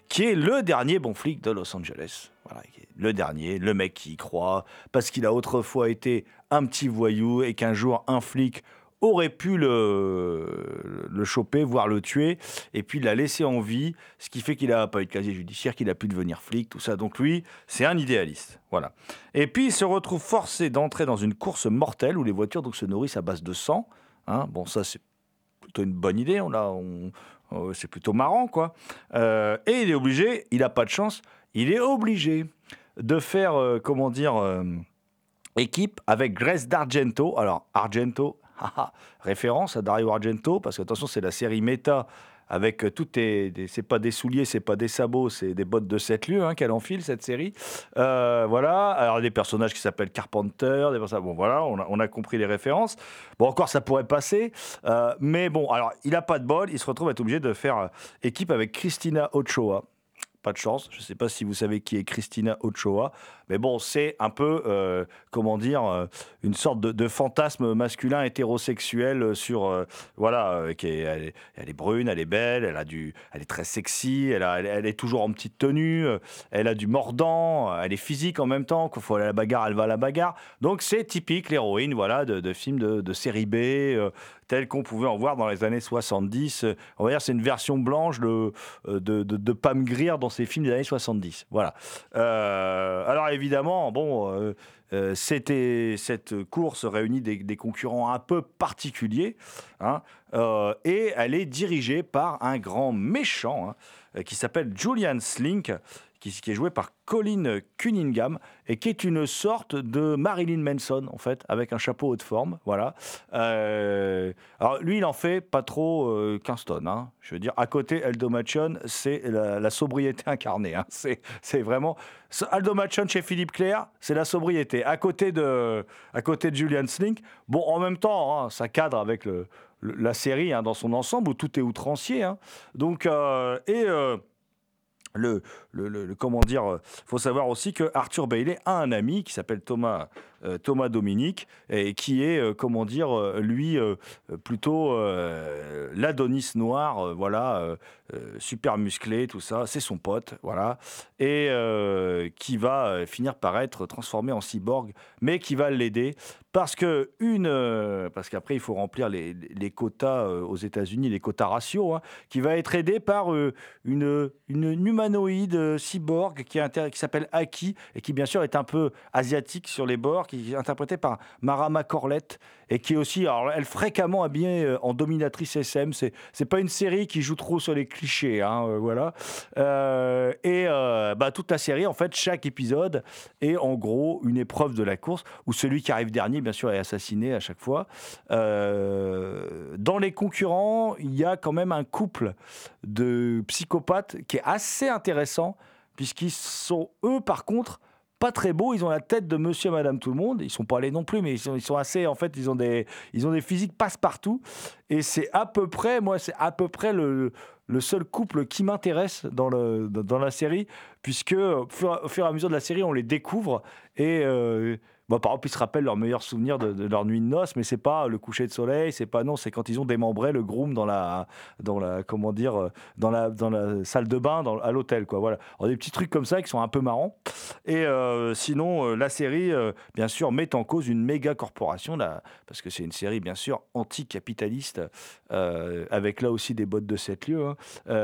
qui est le dernier bon flic de Los Angeles. Voilà, le dernier, le mec qui y croit, parce qu'il a autrefois été un petit voyou et qu'un jour un flic aurait pu le, choper, voire le tuer, et puis l'a laissé en vie, ce qui fait qu'il n'a pas eu de casier judiciaire, qu'il a pu devenir flic, tout ça. Donc lui, c'est un idéaliste. Voilà. Et puis il se retrouve forcé d'entrer dans une course mortelle où les voitures donc, se nourrissent à base de sang. Hein. Bon, ça c'est plutôt une bonne idée. On euh, c'est plutôt marrant, quoi. Euh, et il est obligé, il n'a pas de chance, il est obligé de faire, euh, comment dire, équipe avec Grace d'Argento. Alors, Argento, (laughs) référence à Dario Argento, parce que attention, c'est la série méta avec euh, tout tes, c'est pas des souliers, c'est pas des sabots, c'est des bottes de 7 lieues hein, qu'elle enfile cette série. Euh, voilà, alors des personnages qui s'appellent Carpenter, des personnages- bon voilà, on a, compris les références. Bon encore ça pourrait passer, euh, mais bon alors il a pas de bol, il se retrouve à être obligé de faire équipe avec Christina Ochoa. Pas de chance, je ne sais pas si vous savez qui est Christina Ochoa, mais bon, c'est un peu, euh, comment dire, euh, une sorte de, fantasme masculin hétérosexuel sur, euh, voilà, qui est, elle, est, brune, elle est belle, elle a du, elle est très sexy, elle, est toujours en petite tenue, elle a du mordant, elle est physique en même temps, qu'il faut aller à la bagarre, elle va à la bagarre. Donc c'est typique l'héroïne, voilà, de, films de, série B. tel qu'on pouvait en voir dans les années 70. Euh, On va dire c'est une version blanche de, euh, de, de, de Pam Grier dans ses films des années 70. Voilà. Euh, alors évidemment, bon, c'était cette course réunit des, des concurrents un peu particuliers, hein, et elle est dirigée par un grand méchant hein, qui s'appelle Julian Slink, qui, est joué par Colin Cunningham et qui est une sorte de Marilyn Manson en fait, avec un chapeau haute forme, voilà. Euh, alors lui, il en fait pas trop euh, 15 tonnes. hein. Je veux dire, à côté, Aldo Machon, c'est la, sobriété incarnée. hein. (laughs) C'est, vraiment Aldo Machon chez Philippe Clair, c'est la sobriété. À côté de, à côté de Julian Slink, bon, en même temps, hein, ça cadre avec le- la série hein, dans son ensemble où tout est outrancier. hein. Donc euh, et euh, le, le, comment dire, il faut savoir aussi que Arthur Bailey a un ami qui s'appelle Thomas, euh, Thomas Dominique et qui est, euh, comment dire, euh, lui euh, plutôt euh, l'Adonis noir, euh, voilà, euh, euh, super musclé, tout ça, c'est son pote, voilà, et euh, qui va euh, finir par être transformé en cyborg, mais qui va l'aider parce que une, euh, parce qu'après il faut remplir les, les quotas euh, aux États-Unis, les quotas raciaux, hein, qui va être aidé par euh, une, une humanoïde euh, cyborg qui, qui s'appelle Aki et qui bien sûr est un peu asiatique sur les bords, qui est interprétée par Marama Corlett et qui est aussi, alors elle fréquemment habillée euh, en dominatrice SM. C'est c'est pas une série qui joue trop sur les clichés, hein, euh, voilà. Euh, et bah, toute la série, en fait, chaque épisode est en gros une épreuve de la course où celui qui arrive dernier, bien sûr, est assassiné à chaque fois. Dans les concurrents, il y a quand même un couple de psychopathes qui est assez intéressant puisqu'ils sont eux, par contre pas très beaux. Ils ont la tête de Monsieur et Madame Tout le Monde. Ils sont pas allés non plus, mais ils sont, ils sont assez. En fait, ils ont des, ils ont des physiques passe-partout. Et c'est à peu près, moi, c'est à peu près le, le seul couple qui m'intéresse dans, le, dans la série, puisque au fur, au fur et à mesure de la série, on les découvre. Et euh, bah, par exemple, ils se rappellent leurs meilleurs souvenirs de, leur nuit de noces, mais c'est pas le coucher de soleil, c'est pas non, c'est quand ils ont démembré le groom dans la, dans la, comment dire, euh, dans la, dans la salle de bain, dans, à l'hôtel, quoi. Voilà, Alors, des petits trucs comme ça qui sont un peu marrants. Et euh, sinon, euh, la série, bien sûr, met en cause une méga corporation, là, parce que c'est une série, bien sûr, anticapitaliste, avec là aussi des bottes de 7 lieux. hein.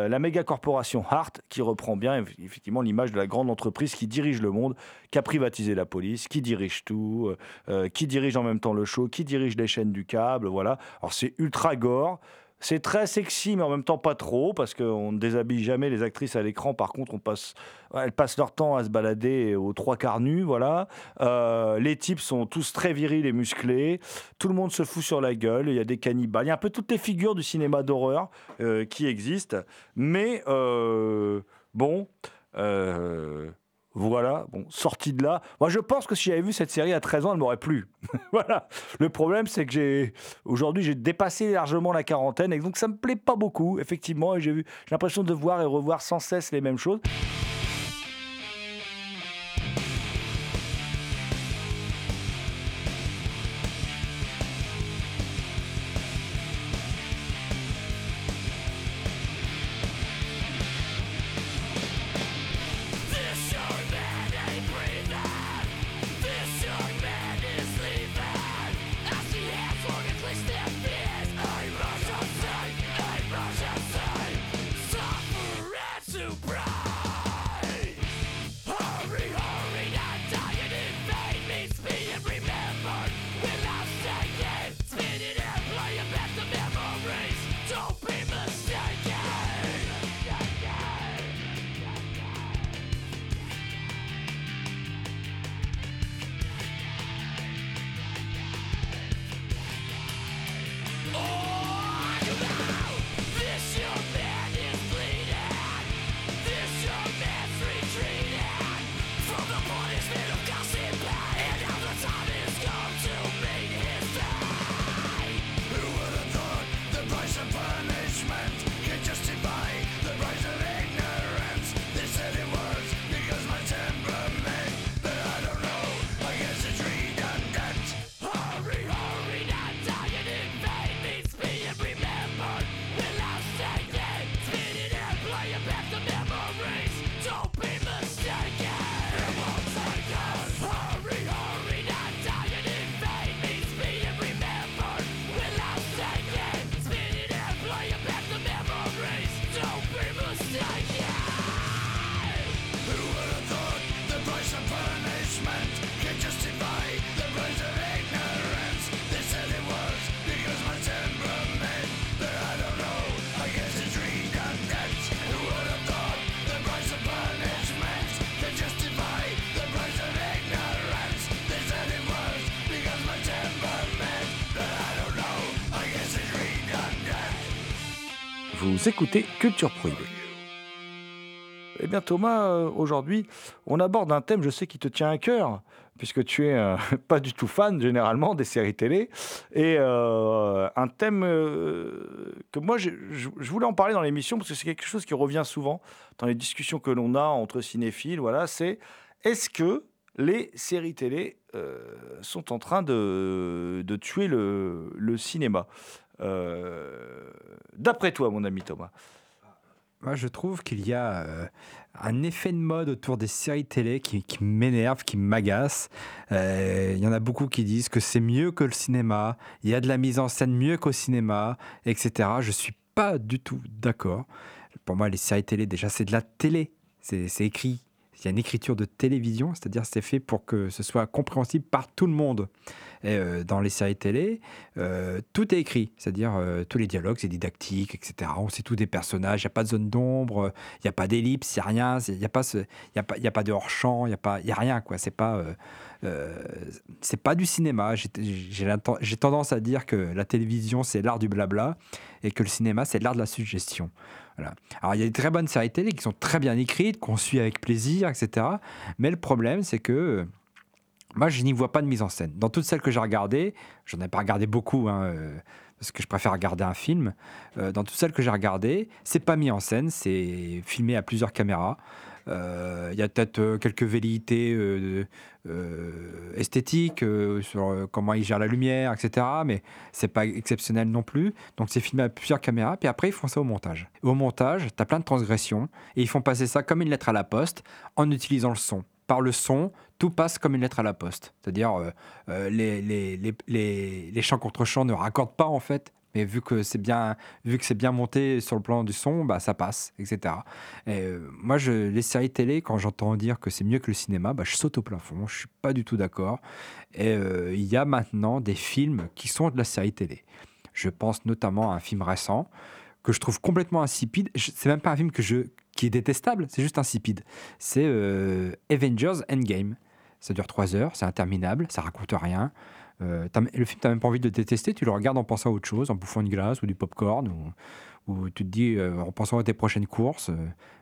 La méga corporation Hart, qui reprend bien eff- effectivement l'image de la grande entreprise qui dirige le monde, qui a privatisé la police, qui dirige tout, euh, euh, qui dirige en même temps le show, qui dirige les chaînes du câble, voilà. Alors c'est ultra gore. C'est très sexy, mais en même temps pas trop, parce qu'on ne déshabille jamais les actrices à l'écran. Par contre, elles passent leur temps à se balader aux trois quarts nus, voilà. Euh, les types sont tous très virils et musclés. Tout le monde se fout sur la gueule. Il y a des cannibales. Il y a un peu toutes les figures du cinéma d'horreur qui existent. Mais bon. Voilà, bon, sorti de là. Moi, je pense que si j'avais vu cette série à 13 ans, elle m'aurait plu. (laughs) voilà. Le problème, c'est que j'ai aujourd'hui, j'ai dépassé largement la quarantaine et donc ça me plaît pas beaucoup, effectivement. Et j'ai vu, j'ai l'impression de voir et revoir sans cesse les mêmes choses. Vous écoutez Culture Prohibée. Eh bien Thomas, euh, aujourd'hui, on aborde un thème, je sais, qui te tient à cœur, puisque tu es euh, (laughs) pas du tout fan généralement des séries télé, et euh, un thème que moi, je voulais en parler dans l'émission, parce que c'est quelque chose qui revient souvent dans les discussions que l'on a entre cinéphiles, voilà, c'est est-ce que les séries télé sont en train de, tuer le, cinéma? D'après toi, mon ami Thomas Moi, je trouve qu'il y a euh, un effet de mode autour des séries télé qui, m'énerve, qui m'agace. Euh, Il y en a beaucoup qui disent que c'est mieux que le cinéma, il y a de la mise en scène mieux qu'au cinéma, etc. Je suis pas du tout d'accord. Pour moi, les séries télé, déjà, c'est de la télé. C'est écrit. Il y a une écriture de télévision, c'est-à-dire c'est fait pour que ce soit compréhensible par tout le monde. Et euh, dans les séries télé, euh, tout est écrit, c'est-à-dire euh, tous les dialogues, c'est didactique, etc. On sait tout des personnages, il n'y a pas de zone d'ombre, il n'y a pas d'ellipse, il n'y a rien, il n'y a, pas a, de hors-champ, il n'y a, a rien, quoi. C'est pas, c'est pas du cinéma. J'ai tendance à dire que la télévision, c'est l'art du blabla et que le cinéma, c'est l'art de la suggestion. Alors, il y a des très bonnes séries télé qui sont très bien écrites, qu'on suit avec plaisir, etc. Mais le problème, c'est que moi, je n'y vois pas de mise en scène. Dans toutes celles que j'ai regardées, j'en ai pas regardé beaucoup, hein, euh, parce que je préfère regarder un film. euh, dans toutes celles que j'ai regardées, c'est pas mis en scène, c'est filmé à plusieurs caméras. Euh, Il y a peut-être euh, quelques velléités euh, esthétiques sur comment ils gèrent la lumière, etc. Mais c'est pas exceptionnel non plus. Donc c'est filmé à plusieurs caméras. Puis après, ils font ça au montage. Au montage, tu as plein de transgressions. Et ils font passer ça comme une lettre à la poste en utilisant le son. Par le son, tout passe comme une lettre à la poste. C'est-à-dire, euh, les, les, les, les chants contre chants ne raccordent pas en fait. Mais vu que c'est bien, vu que c'est bien monté sur le plan du son, bah ça passe, etc. Et, euh, moi, je, les séries télé, quand j'entends dire que c'est mieux que le cinéma, bah, je saute au plafond. Je suis pas du tout d'accord. Et euh, il y a maintenant des films qui sont de la série télé. Je pense notamment à un film récent que je trouve complètement insipide. C'est même pas un film que je, qui est détestable, c'est juste insipide. C'est euh, Avengers Endgame. Ça dure trois heures, c'est interminable, ça raconte rien. Euh, t'as- le film, tu même pas envie de le détester, tu le regardes en pensant à autre chose, en bouffant une glace ou du popcorn, ou, ou tu te dis euh, en pensant à tes prochaines courses. euh,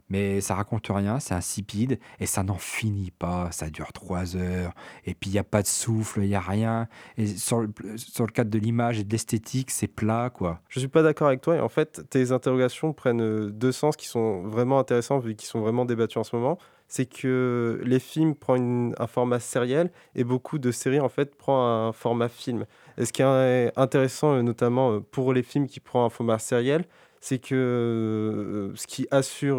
mais ça raconte rien, c'est insipide et ça n'en finit pas. Ça dure trois heures et puis il n'y a pas de souffle, il n'y a rien. Et sur le, sur le cadre de l'image et de l'esthétique, c'est plat quoi. Je suis pas d'accord avec toi et en fait tes interrogations prennent deux sens qui sont vraiment intéressants vu qu'ils sont vraiment débattus en ce moment. C'est que les films prennent un format sériel et beaucoup de séries en fait prend un format film. Ce qui est intéressant euh, notamment euh, pour les films qui prennent un format sériel, c'est que euh, ce qui assure,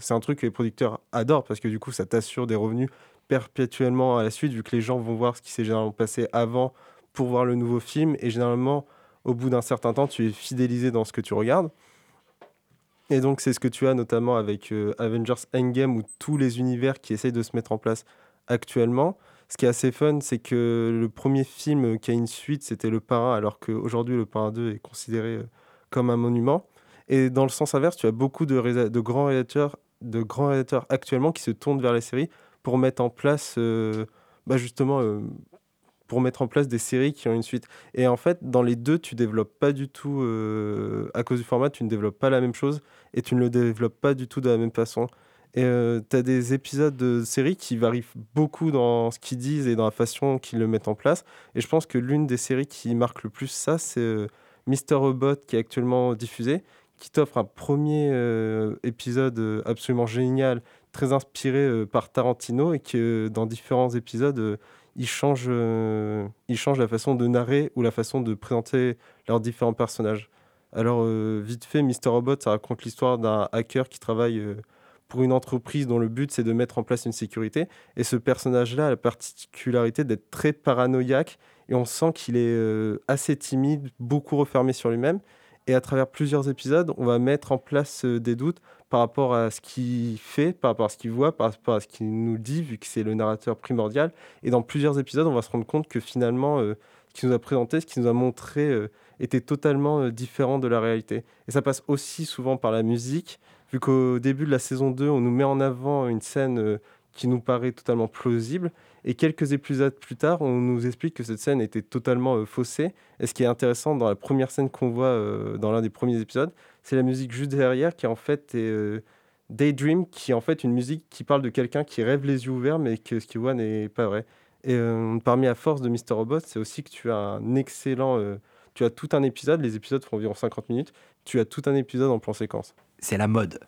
c'est un truc que les producteurs adorent parce que du coup ça t'assure des revenus perpétuellement à la suite vu que les gens vont voir ce qui s'est généralement passé avant pour voir le nouveau film et généralement au bout d'un certain temps, tu es fidélisé dans ce que tu regardes. Et donc, c'est ce que tu as notamment avec euh, Avengers Endgame ou tous les univers qui essayent de se mettre en place actuellement. Ce qui est assez fun, c'est que le premier film qui a une suite, c'était Le Parrain, alors qu'aujourd'hui, Le Parrain 2 est considéré euh, comme un monument. Et dans le sens inverse, tu as beaucoup de, grands réalisateurs, de grands réalisateurs actuellement qui se tournent vers les séries pour mettre en place, euh, bah justement, pour mettre en place des séries qui ont une suite. Et en fait, dans les deux, tu développes pas du tout, euh, à cause du format, tu ne développes pas la même chose et tu ne le développes pas du tout de la même façon. Et tu as des épisodes de séries qui varient beaucoup dans ce qu'ils disent et dans la façon qu'ils le mettent en place. Et je pense que l'une des séries qui marque le plus ça, c'est euh, Mister Robot qui est actuellement diffusé, qui t'offre un premier euh, épisode euh, absolument génial, très inspiré euh, par Tarantino et que dans différents épisodes, euh, ils changent, euh, ils la façon de narrer ou la façon de présenter leurs différents personnages. Alors, euh, vite fait, Mister Robot, ça raconte l'histoire d'un hacker qui travaille euh, pour une entreprise dont le but c'est de mettre en place une sécurité. Et ce personnage-là a la particularité d'être très paranoïaque et on sent qu'il est euh, assez timide, beaucoup refermé sur lui-même. Et à travers plusieurs épisodes, on va mettre en place des doutes par rapport à ce qu'il fait, par rapport à ce qu'il voit, par rapport à ce qu'il nous dit, vu que c'est le narrateur primordial. Et dans plusieurs épisodes, on va se rendre compte que finalement, euh, ce qu'il nous a présenté, ce qu'il nous a montré, euh, était totalement euh, différent de la réalité. Et ça passe aussi souvent par la musique, vu qu'au début de la saison 2, on nous met en avant une scène qui nous paraît totalement plausible. Et quelques épisodes plus tard, on nous explique que cette scène était totalement faussée. Et ce qui est intéressant dans la première scène qu'on voit dans l'un des premiers épisodes, c'est la musique juste derrière qui en fait est euh, Daydream, qui est en fait une musique qui parle de quelqu'un qui rêve les yeux ouverts mais que ce qu'il voit n'est pas vrai. Et euh, parmi la force de Mr. Robot, c'est aussi que tu as un excellent... euh, tu as tout un épisode, les épisodes font environ 50 minutes, tu as tout un épisode en plan séquence. C'est la mode.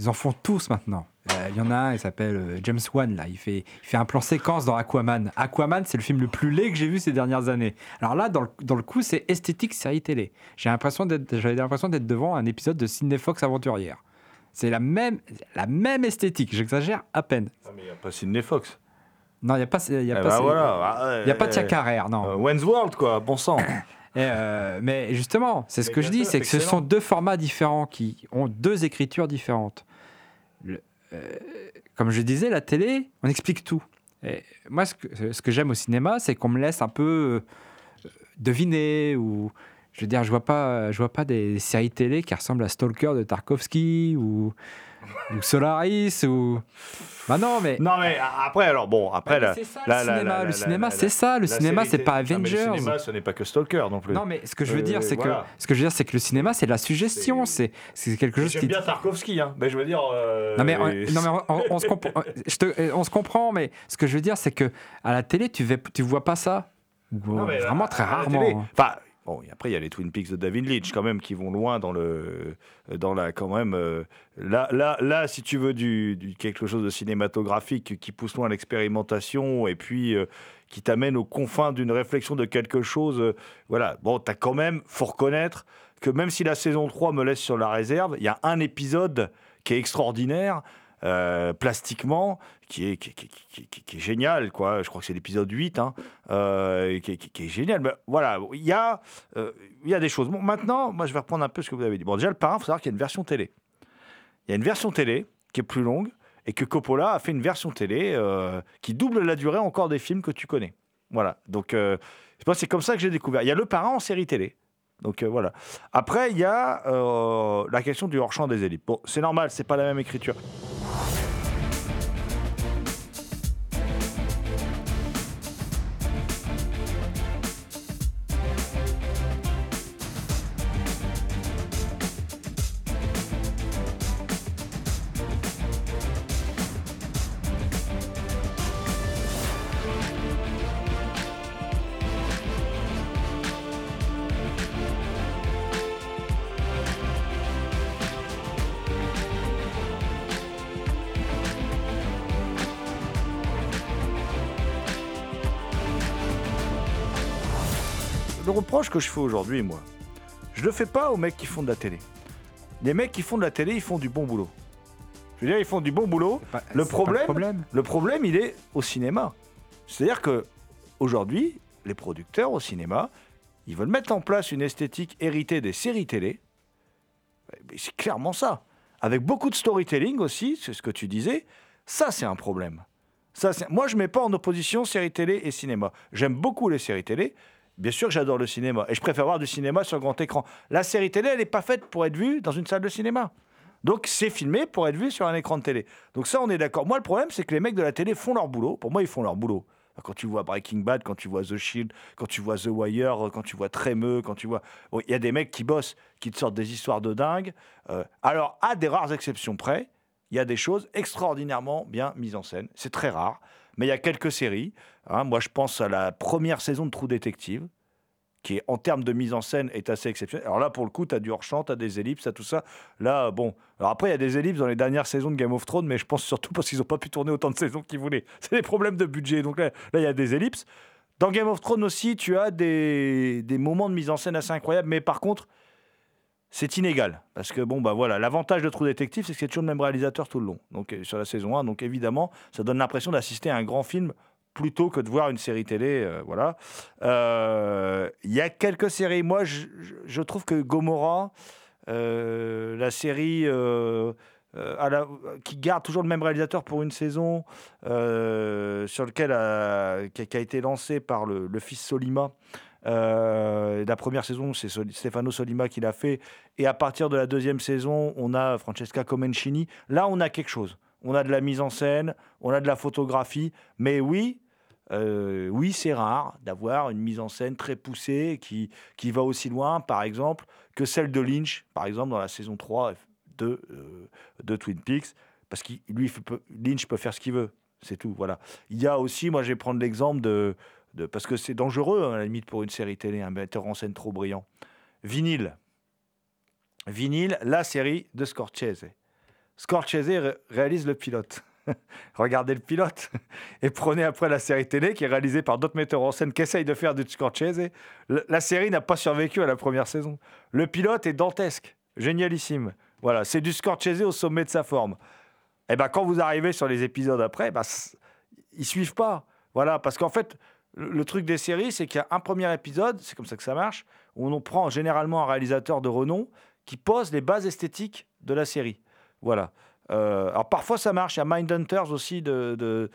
Ils en font tous maintenant. Euh, Il y en a un, il s'appelle euh, James Wan, là. Il fait, il fait un plan séquence dans Aquaman. Aquaman, c'est le film le plus laid que j'ai vu ces dernières années. Alors là, dans le, dans le coup, c'est esthétique série télé. J'ai l'impression d'être, j'avais l'impression d'être devant un épisode de Sidney Fox Aventurière. C'est la même, la même esthétique, j'exagère à peine. mais il n'y a pas Sidney Fox. Non, il n'y a pas, y a Eh pas, ben voilà. y a pas de Carrère, non. Euh, World, quoi, bon sang. (coughs) Et, euh, mais justement, c'est ce que je dis, c'est que ce sont deux formats différents qui ont deux écritures différentes. Euh, comme je disais, la télé, on explique tout. Et moi, ce que, ce que j'aime au cinéma, c'est qu'on me laisse un peu euh, deviner ou je veux dire, je vois pas, je vois pas des séries télé qui ressemblent à Stalker de Tarkovsky ou, ou Solaris ou. Bah non, mais. Non, mais après, alors, bon, après, mais la- ça, la- le cinéma. la- le cinéma, c'est ça. Le cinéma, c'est pas télé- Non, mais Avengers. Le cinéma, ce n'est pas que Stalker non plus. Non, mais ce que je veux Euh, dire, c'est voilà. que ce que je veux dire, c'est que le cinéma, c'est de la suggestion. C'est c'est quelque chose qui. bien Tarkovsky, hein. Mais je veux dire. euh, Non mais, on, non, mais on, on- se compre- (laughs) je te- on se comprend, mais ce que je veux dire, c'est que à la télé, tu tu vois pas ça. Non, vraiment très rarement. hein. Enfin, bon, après, il y a les Twin Peaks de David Leitch, quand même, qui vont loin dans le. Dans la. Quand même. euh, là, là, là, si tu veux du- quelque chose de cinématographique qui pousse loin l'expérimentation et puis. euh, qui t'amène aux confins d'une réflexion de quelque chose. euh, voilà. Bon, t'as quand même, faut reconnaître que même si la saison 3 me laisse sur la réserve, il y a un épisode qui est extraordinaire. Euh, plastiquement, qui est, génial, quoi. Je crois que c'est l'épisode 8, hein, euh, qui, est génial. Mais voilà, il y, a, euh, il y a des choses. Bon, maintenant, moi, je vais reprendre un peu ce que vous avez dit. Bon, déjà, le parrain, il faut savoir qu'il y a une version télé. Il y a une version télé qui est plus longue et que Coppola a fait une version télé qui double la durée encore des films que tu connais. Voilà. Donc, c'est comme ça que j'ai découvert. Il y a le parrain en série télé. Donc voilà. Après, il y a la question du hors-champ des élites. Bon, c'est normal, c'est pas la même écriture. Le reproche que je fais aujourd'hui, moi, je le fais pas aux mecs qui font de la télé. Les mecs qui font de la télé, ils font du bon boulot. Je veux dire, ils font du bon boulot. Pas- Le problème, le problème, il est au cinéma. C'est-à-dire que aujourd'hui, les producteurs au cinéma, ils veulent mettre en place une esthétique héritée des séries télé. C'est clairement ça. Avec beaucoup de storytelling aussi, c'est ce que tu disais. Ça, c'est un problème. Ça, Moi, je mets pas en opposition séries télé et cinéma. J'aime beaucoup les séries télé. Bien sûr, j'adore le cinéma. Et je préfère voir du cinéma sur grand écran. La série télé, elle n'est pas faite pour être vue dans une salle de cinéma. Donc, c'est filmé pour être vu sur un écran de télé. Donc, ça, on est d'accord. Moi, le problème, c'est que les mecs de la télé font leur boulot. Pour moi, ils font leur boulot. Quand tu vois Breaking Bad, quand tu vois The Shield, quand tu vois The Wire, quand tu vois Trémeux, quand tu vois. Il y a des mecs qui bossent, qui te sortent des histoires de dingue. Euh, alors, à des rares exceptions près, il y a des choses extraordinairement bien mises en scène. C'est très rare. Mais il y a quelques séries. hein. Moi, je pense à la première saison de True Detective qui en termes de mise en scène est assez exceptionnel. Alors là, pour le coup, tu as du hors-champ, tu as des ellipses, tu tout ça. Là, bon. Alors après, il y a des ellipses dans les dernières saisons de Game of Thrones, mais je pense surtout parce qu'ils n'ont pas pu tourner autant de saisons qu'ils voulaient. (laughs) C'est des problèmes de budget. Donc là, là, il y a des ellipses. Dans Game of Thrones aussi, tu as des, des moments de mise en scène assez incroyables, mais par contre, c'est inégal. Parce que, bon, bah voilà, l'avantage de True Detective, c'est que c'est toujours le même réalisateur tout le long. Donc, euh, sur la saison 1. Donc, évidemment, ça donne l'impression d'assister à un grand film plutôt que de voir une série télé. euh, voilà. Euh, Il y a quelques séries. Moi, je, trouve que Gomorrah, la série à la- qui garde toujours le même réalisateur pour une saison, sur lequel a- qui, a, été lancé par le fils Solima. Euh, la première saison, c'est Stefano Solima qui l'a fait. Et à partir de la deuxième saison, on a Francesca Comencini. Là, on a quelque chose. On a de la mise en scène, on a de la photographie. Mais oui, euh, oui, c'est rare d'avoir une mise en scène très poussée qui, qui va aussi loin, par exemple, que celle de Lynch, par exemple, dans la saison 3 de, euh, de Twin Peaks. Parce que lui, Lynch peut faire ce qu'il veut. C'est tout, voilà. Il y a aussi, moi, je vais prendre l'exemple de, Parce que c'est dangereux, hein, à la limite, pour une série télé, un metteur en scène trop brillant. Vinyl. Vinyl, la série de. Scorsese ré- réalise le pilote. (laughs) Regardez le pilote (laughs) et prenez après la série télé qui est réalisée par d'autres metteurs en scène qui essayent de faire du Scorsese. Le- La série n'a pas survécu à la première saison. Le pilote est dantesque, génialissime. Voilà, c'est du Scorsese au sommet de sa forme. Et ben quand vous arrivez sur les épisodes après, ben, ils suivent pas. Voilà, parce qu'en fait, le, truc des séries, c'est qu'il y a un premier épisode, c'est comme ça que ça marche, où on prend généralement un réalisateur de renom qui pose les bases esthétiques de la série. Voilà. Euh, alors parfois ça marche. Il y a Mindhunters aussi euh,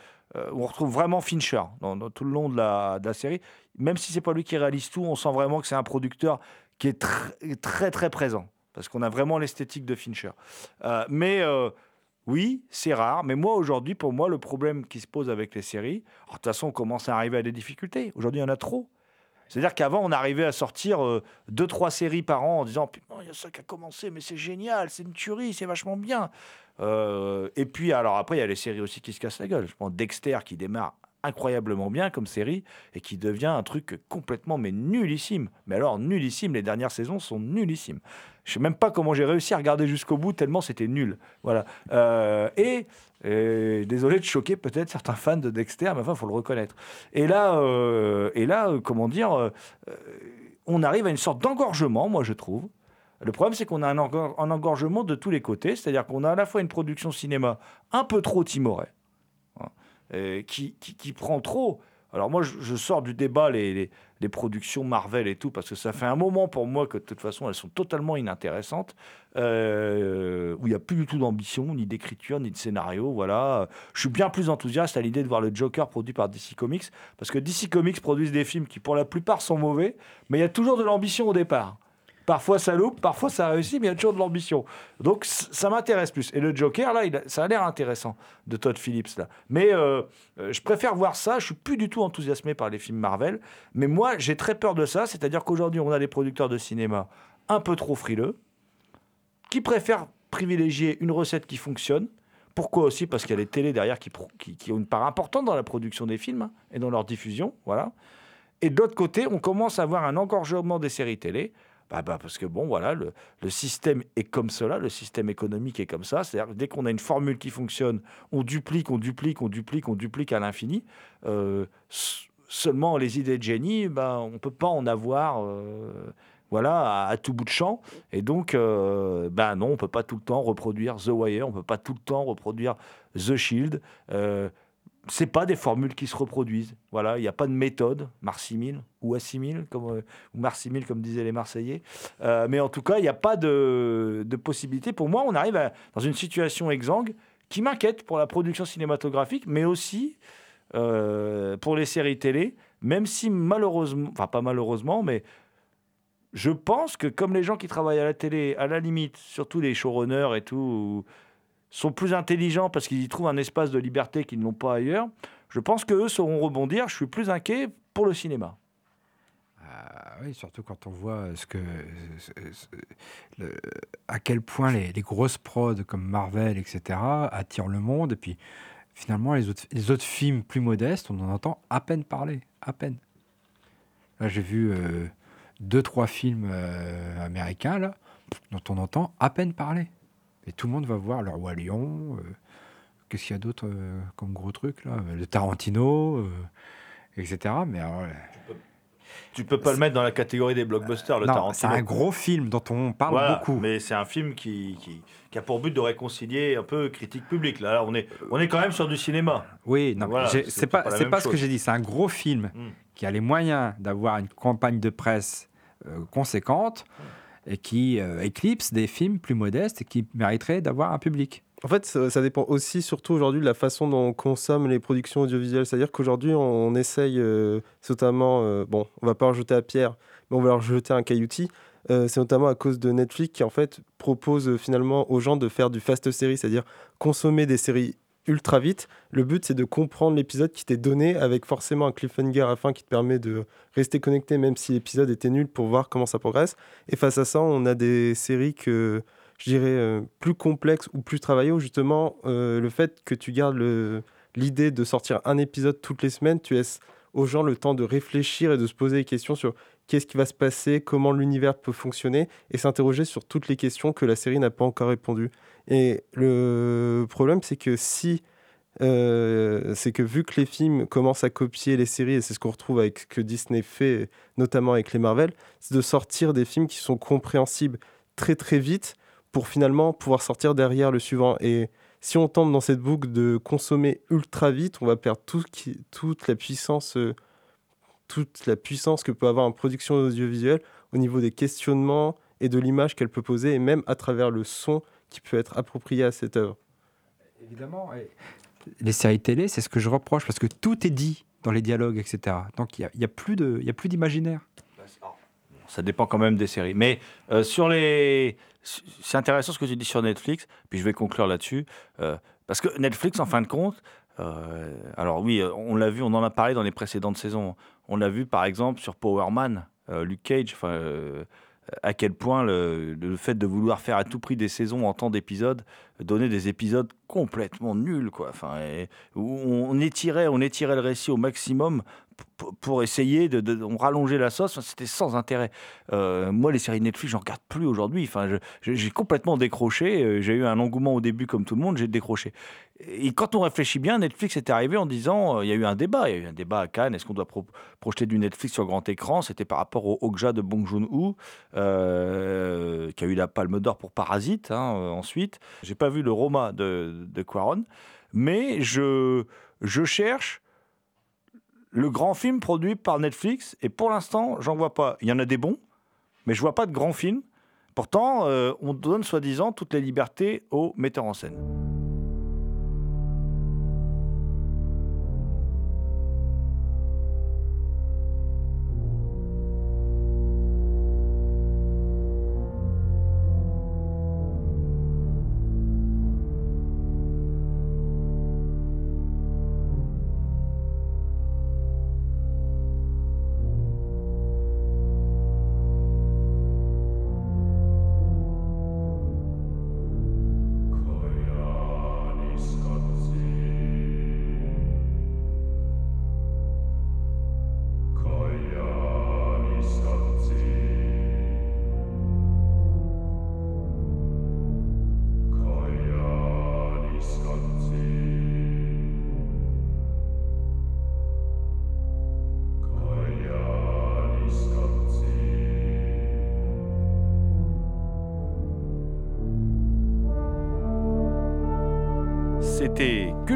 où on retrouve vraiment Fincher dans, tout le long de la, série. Même si c'est pas lui qui réalise tout, on sent vraiment que c'est un producteur qui est tr- très très présent parce qu'on a vraiment l'esthétique de Fincher. Euh, mais oui, c'est rare. Mais moi aujourd'hui, pour moi, le problème qui se pose avec les séries, de toute façon, on commence à arriver à des difficultés. Aujourd'hui, il y en a trop. C'est-à-dire qu'avant, on arrivait à sortir euh, deux, trois séries par an en disant Putain, il y a ça qui a commencé, mais c'est génial, c'est une tuerie, c'est vachement bien. Euh, et puis, alors après, il y a les séries aussi qui se cassent la gueule. Je prends Dexter qui démarre incroyablement bien comme série et qui devient un truc complètement mais nullissime. Mais alors nullissime, les dernières saisons sont nullissimes. Je sais même pas comment j'ai réussi à regarder jusqu'au bout tellement c'était nul. Voilà. Euh, et euh, désolé de choquer peut-être certains fans de Dexter, mais enfin faut le reconnaître. Et là, euh, et là, comment dire, on arrive à une sorte d'engorgement, moi je trouve. Le problème, c'est qu'on a un, engor- un engorgement de tous les côtés, c'est-à-dire qu'on a à la fois une production cinéma un peu trop timorée, euh, qui, qui, prend trop. Alors moi, je, sors du débat les, les, les productions Marvel et tout, parce que ça fait un moment pour moi que de toute façon, elles sont totalement inintéressantes, euh, où il n'y a plus du tout d'ambition, ni d'écriture, ni de scénario. Voilà. Je suis bien plus enthousiaste à l'idée de voir le Joker produit par DC Comics, parce que DC Comics produisent des films qui, pour la plupart, sont mauvais, mais il y a toujours de l'ambition au départ. Parfois ça loupe, parfois ça réussit, mais il y a toujours de l'ambition. Donc ça m'intéresse plus. Et le Joker, là, ça a l'air intéressant de Todd Phillips, là. Mais euh, euh, je préfère voir ça. Je suis plus du tout enthousiasmé par les films Marvel. Mais moi, j'ai très peur de ça. C'est-à-dire qu'aujourd'hui, on a des producteurs de cinéma un peu trop frileux, qui préfèrent privilégier une recette qui fonctionne. Pourquoi aussi? Parce qu'il y a les télés derrière qui ont une part importante dans la production des films hein, et dans leur diffusion. Voilà. Et de l'autre côté, on commence à avoir un engorgement des séries télé. Bah, bah, parce que bon, voilà, le, le système est comme cela, le système économique est comme ça. C'est-à-dire dès qu'on a une formule qui fonctionne, on duplique, on duplique, on duplique, on duplique à l'infini. Euh, seulement les idées de génie, bah, on ne peut pas en avoir euh, voilà, à, tout bout de champ. Et donc, euh, ben non, on peut pas tout le temps reproduire The Wire, on peut pas tout le temps reproduire The Shield. Euh, c'est pas des formules qui se reproduisent. Voilà, il n'y a pas de méthode, Marsimile ou Assimile, comme, euh, ou comme disaient les Marseillais. Euh, mais en tout cas, il n'y a pas de, possibilité. Pour moi, on arrive dans une situation exsangue qui m'inquiète pour la production cinématographique, mais aussi euh, pour les séries télé, même si malheureusement, enfin pas malheureusement, mais je pense que comme les gens qui travaillent à la télé, à la limite, surtout les showrunners et tout, sont plus intelligents parce qu'ils y trouvent un espace de liberté qu'ils n'ont pas ailleurs, je pense qu'eux sauront rebondir. Je suis plus inquiet pour le cinéma. Ah oui, surtout quand on voit ce que, à quel point les, grosses prods comme Marvel, etc., attirent le monde. Et puis, finalement, les autres, films plus modestes, on en entend à peine parler. À peine. Là, j'ai vu euh, deux, trois films euh, américains, dont on entend à peine parler. Et tout le monde va voir Le Roi Lion. euh, Qu'est-ce qu'il y a d'autre euh, comme gros truc, là Le Tarantino, euh, etc. Mais alors, euh, Tu peux pas le mettre dans la catégorie des blockbusters, le non, Tarantino. c'est un gros film dont on parle Voilà, beaucoup. Mais c'est un film qui, qui, qui a pour but de réconcilier un peu critique publique. Là, on est, on est quand même sur du cinéma. Oui, non, Voilà, c'est- pas, pas pas ce que j'ai dit. C'est un gros film Mm. qui a les moyens d'avoir une campagne de presse euh, conséquente et qui euh, éclipse des films plus modestes et qui mériteraient d'avoir un public. En fait, ça, dépend aussi, surtout aujourd'hui, de la façon dont on consomme les productions audiovisuelles. C'est-à-dire qu'aujourd'hui, on, essaye, euh, notamment, euh, bon, on va pas leur jeter à pierre, mais on va leur jeter un cailloutis. Euh, c'est notamment à cause de Netflix qui, en fait, propose euh, finalement aux gens de faire du fast série, c'est-à-dire consommer des séries ultra vite. Le but, c'est de comprendre l'épisode qui t'est donné avec forcément un cliffhanger à la fin qui te permet de rester connecté, même si l'épisode était nul, pour voir comment ça progresse. Et face à ça, on a des séries que je dirais, euh, plus complexes ou plus travaillées, où justement, euh, le fait que tu gardes l'idée de sortir un épisode toutes les semaines, tu laisses aux gens le temps de réfléchir et de se poser des questions sur qu'est-ce qui va se passer, comment l'univers peut fonctionner, et s'interroger sur toutes les questions que la série n'a pas encore répondu. Et le problème, c'est que si... euh, c'est que vu que les films commencent à copier les séries, et c'est ce qu'on retrouve avec ce que Disney fait, notamment avec les Marvel, c'est de sortir des films qui sont compréhensibles très très vite pour finalement pouvoir sortir derrière le suivant. Et si on tombe dans cette boucle de consommer ultra vite, on va perdre tout toute la puissance, euh, toute la puissance que peut avoir une production audiovisuelle au niveau des questionnements et de l'image qu'elle peut poser, et même à travers le son qui peut être approprié à cette œuvre. Évidemment. Les séries télé, c'est ce que je reproche parce que tout est dit dans les dialogues, etc. Donc il n'y a, a plus de- il y a plus d'imaginaire. Ça dépend quand même des séries. Mais euh, sur les. C'est intéressant ce que tu dis sur Netflix, puis je vais conclure là-dessus. euh, parce que Netflix, en fin de compte, euh, alors oui, on l'a vu, on en a parlé dans les précédentes saisons. On l'a vu par exemple sur Power Man, euh, Luke Cage, euh, à quel point le, le fait de vouloir faire à tout prix des saisons en temps d'épisodes donnait des épisodes complètement nuls, quoi. Enfin, où on étirait, on étirait le récit au maximum pour essayer de, de- on rallongeait la sauce. C'était sans intérêt. Euh, moi, les séries Netflix, j'en regarde plus aujourd'hui. Enfin, j'ai complètement décroché. Euh, J'ai eu un engouement au début, comme tout le monde, j'ai décroché. Et quand on réfléchit bien, Netflix est arrivé en disant, euh, il y a eu un débat, il y a eu un débat à Cannes. Est-ce qu'on doit pro- projeter du Netflix sur grand écran? C'était par rapport au Okja de Bong Joon-ho, qui a eu la Palme d'Or pour Parasite. hein, ensuite, vu le Roma de, de Quaron, mais je je cherche le grand film produit par Netflix, et pour l'instant, j'en vois pas. Il y en a des bons, mais je vois pas de grands films. Pourtant, euh, on donne soi-disant toutes les libertés aux metteurs en scène.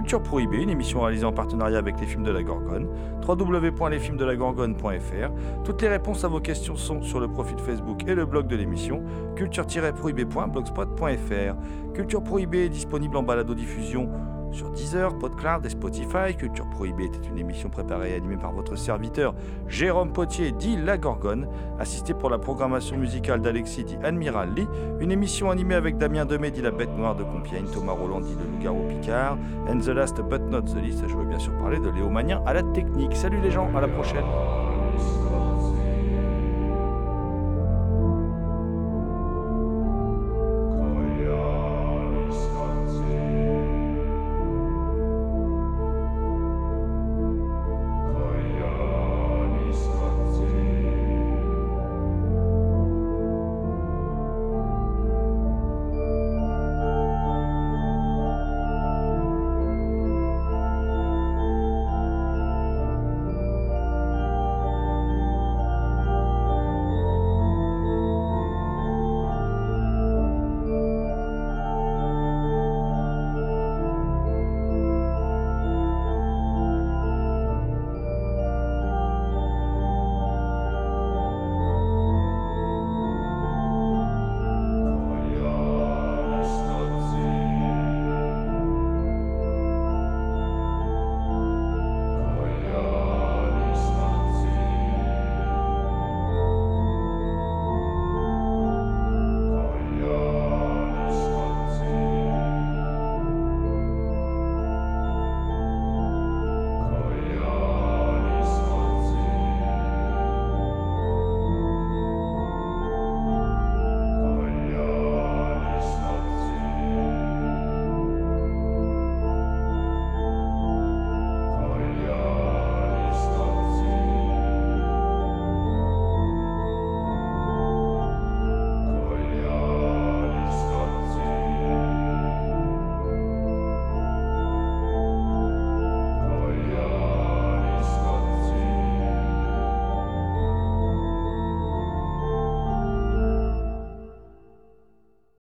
Culture Prohibée, une émission réalisée en partenariat avec les films de la Gorgone. www.lesfilmsdelagorgone.fr. Toutes les réponses à vos questions sont sur le profil Facebook et le blog de l'émission culture-prohibée.blogspot.fr. Culture Prohibée est disponible en balado-diffusion sur Deezer, PodCloud et Spotify. Culture Prohibée était une émission préparée et animée par votre serviteur Jérôme Potier, dit La Gorgone, assisté pour la programmation musicale d'Alexis, dit Admiral Lee, une émission animée avec Damien Demé, dit La Bête Noire de Compiègne, Thomas Roland, dit Le Loup-Garou Picard, and the last but not the least, je veux bien sûr parler de Léo Magnien à la technique. Salut les gens, à la prochaine.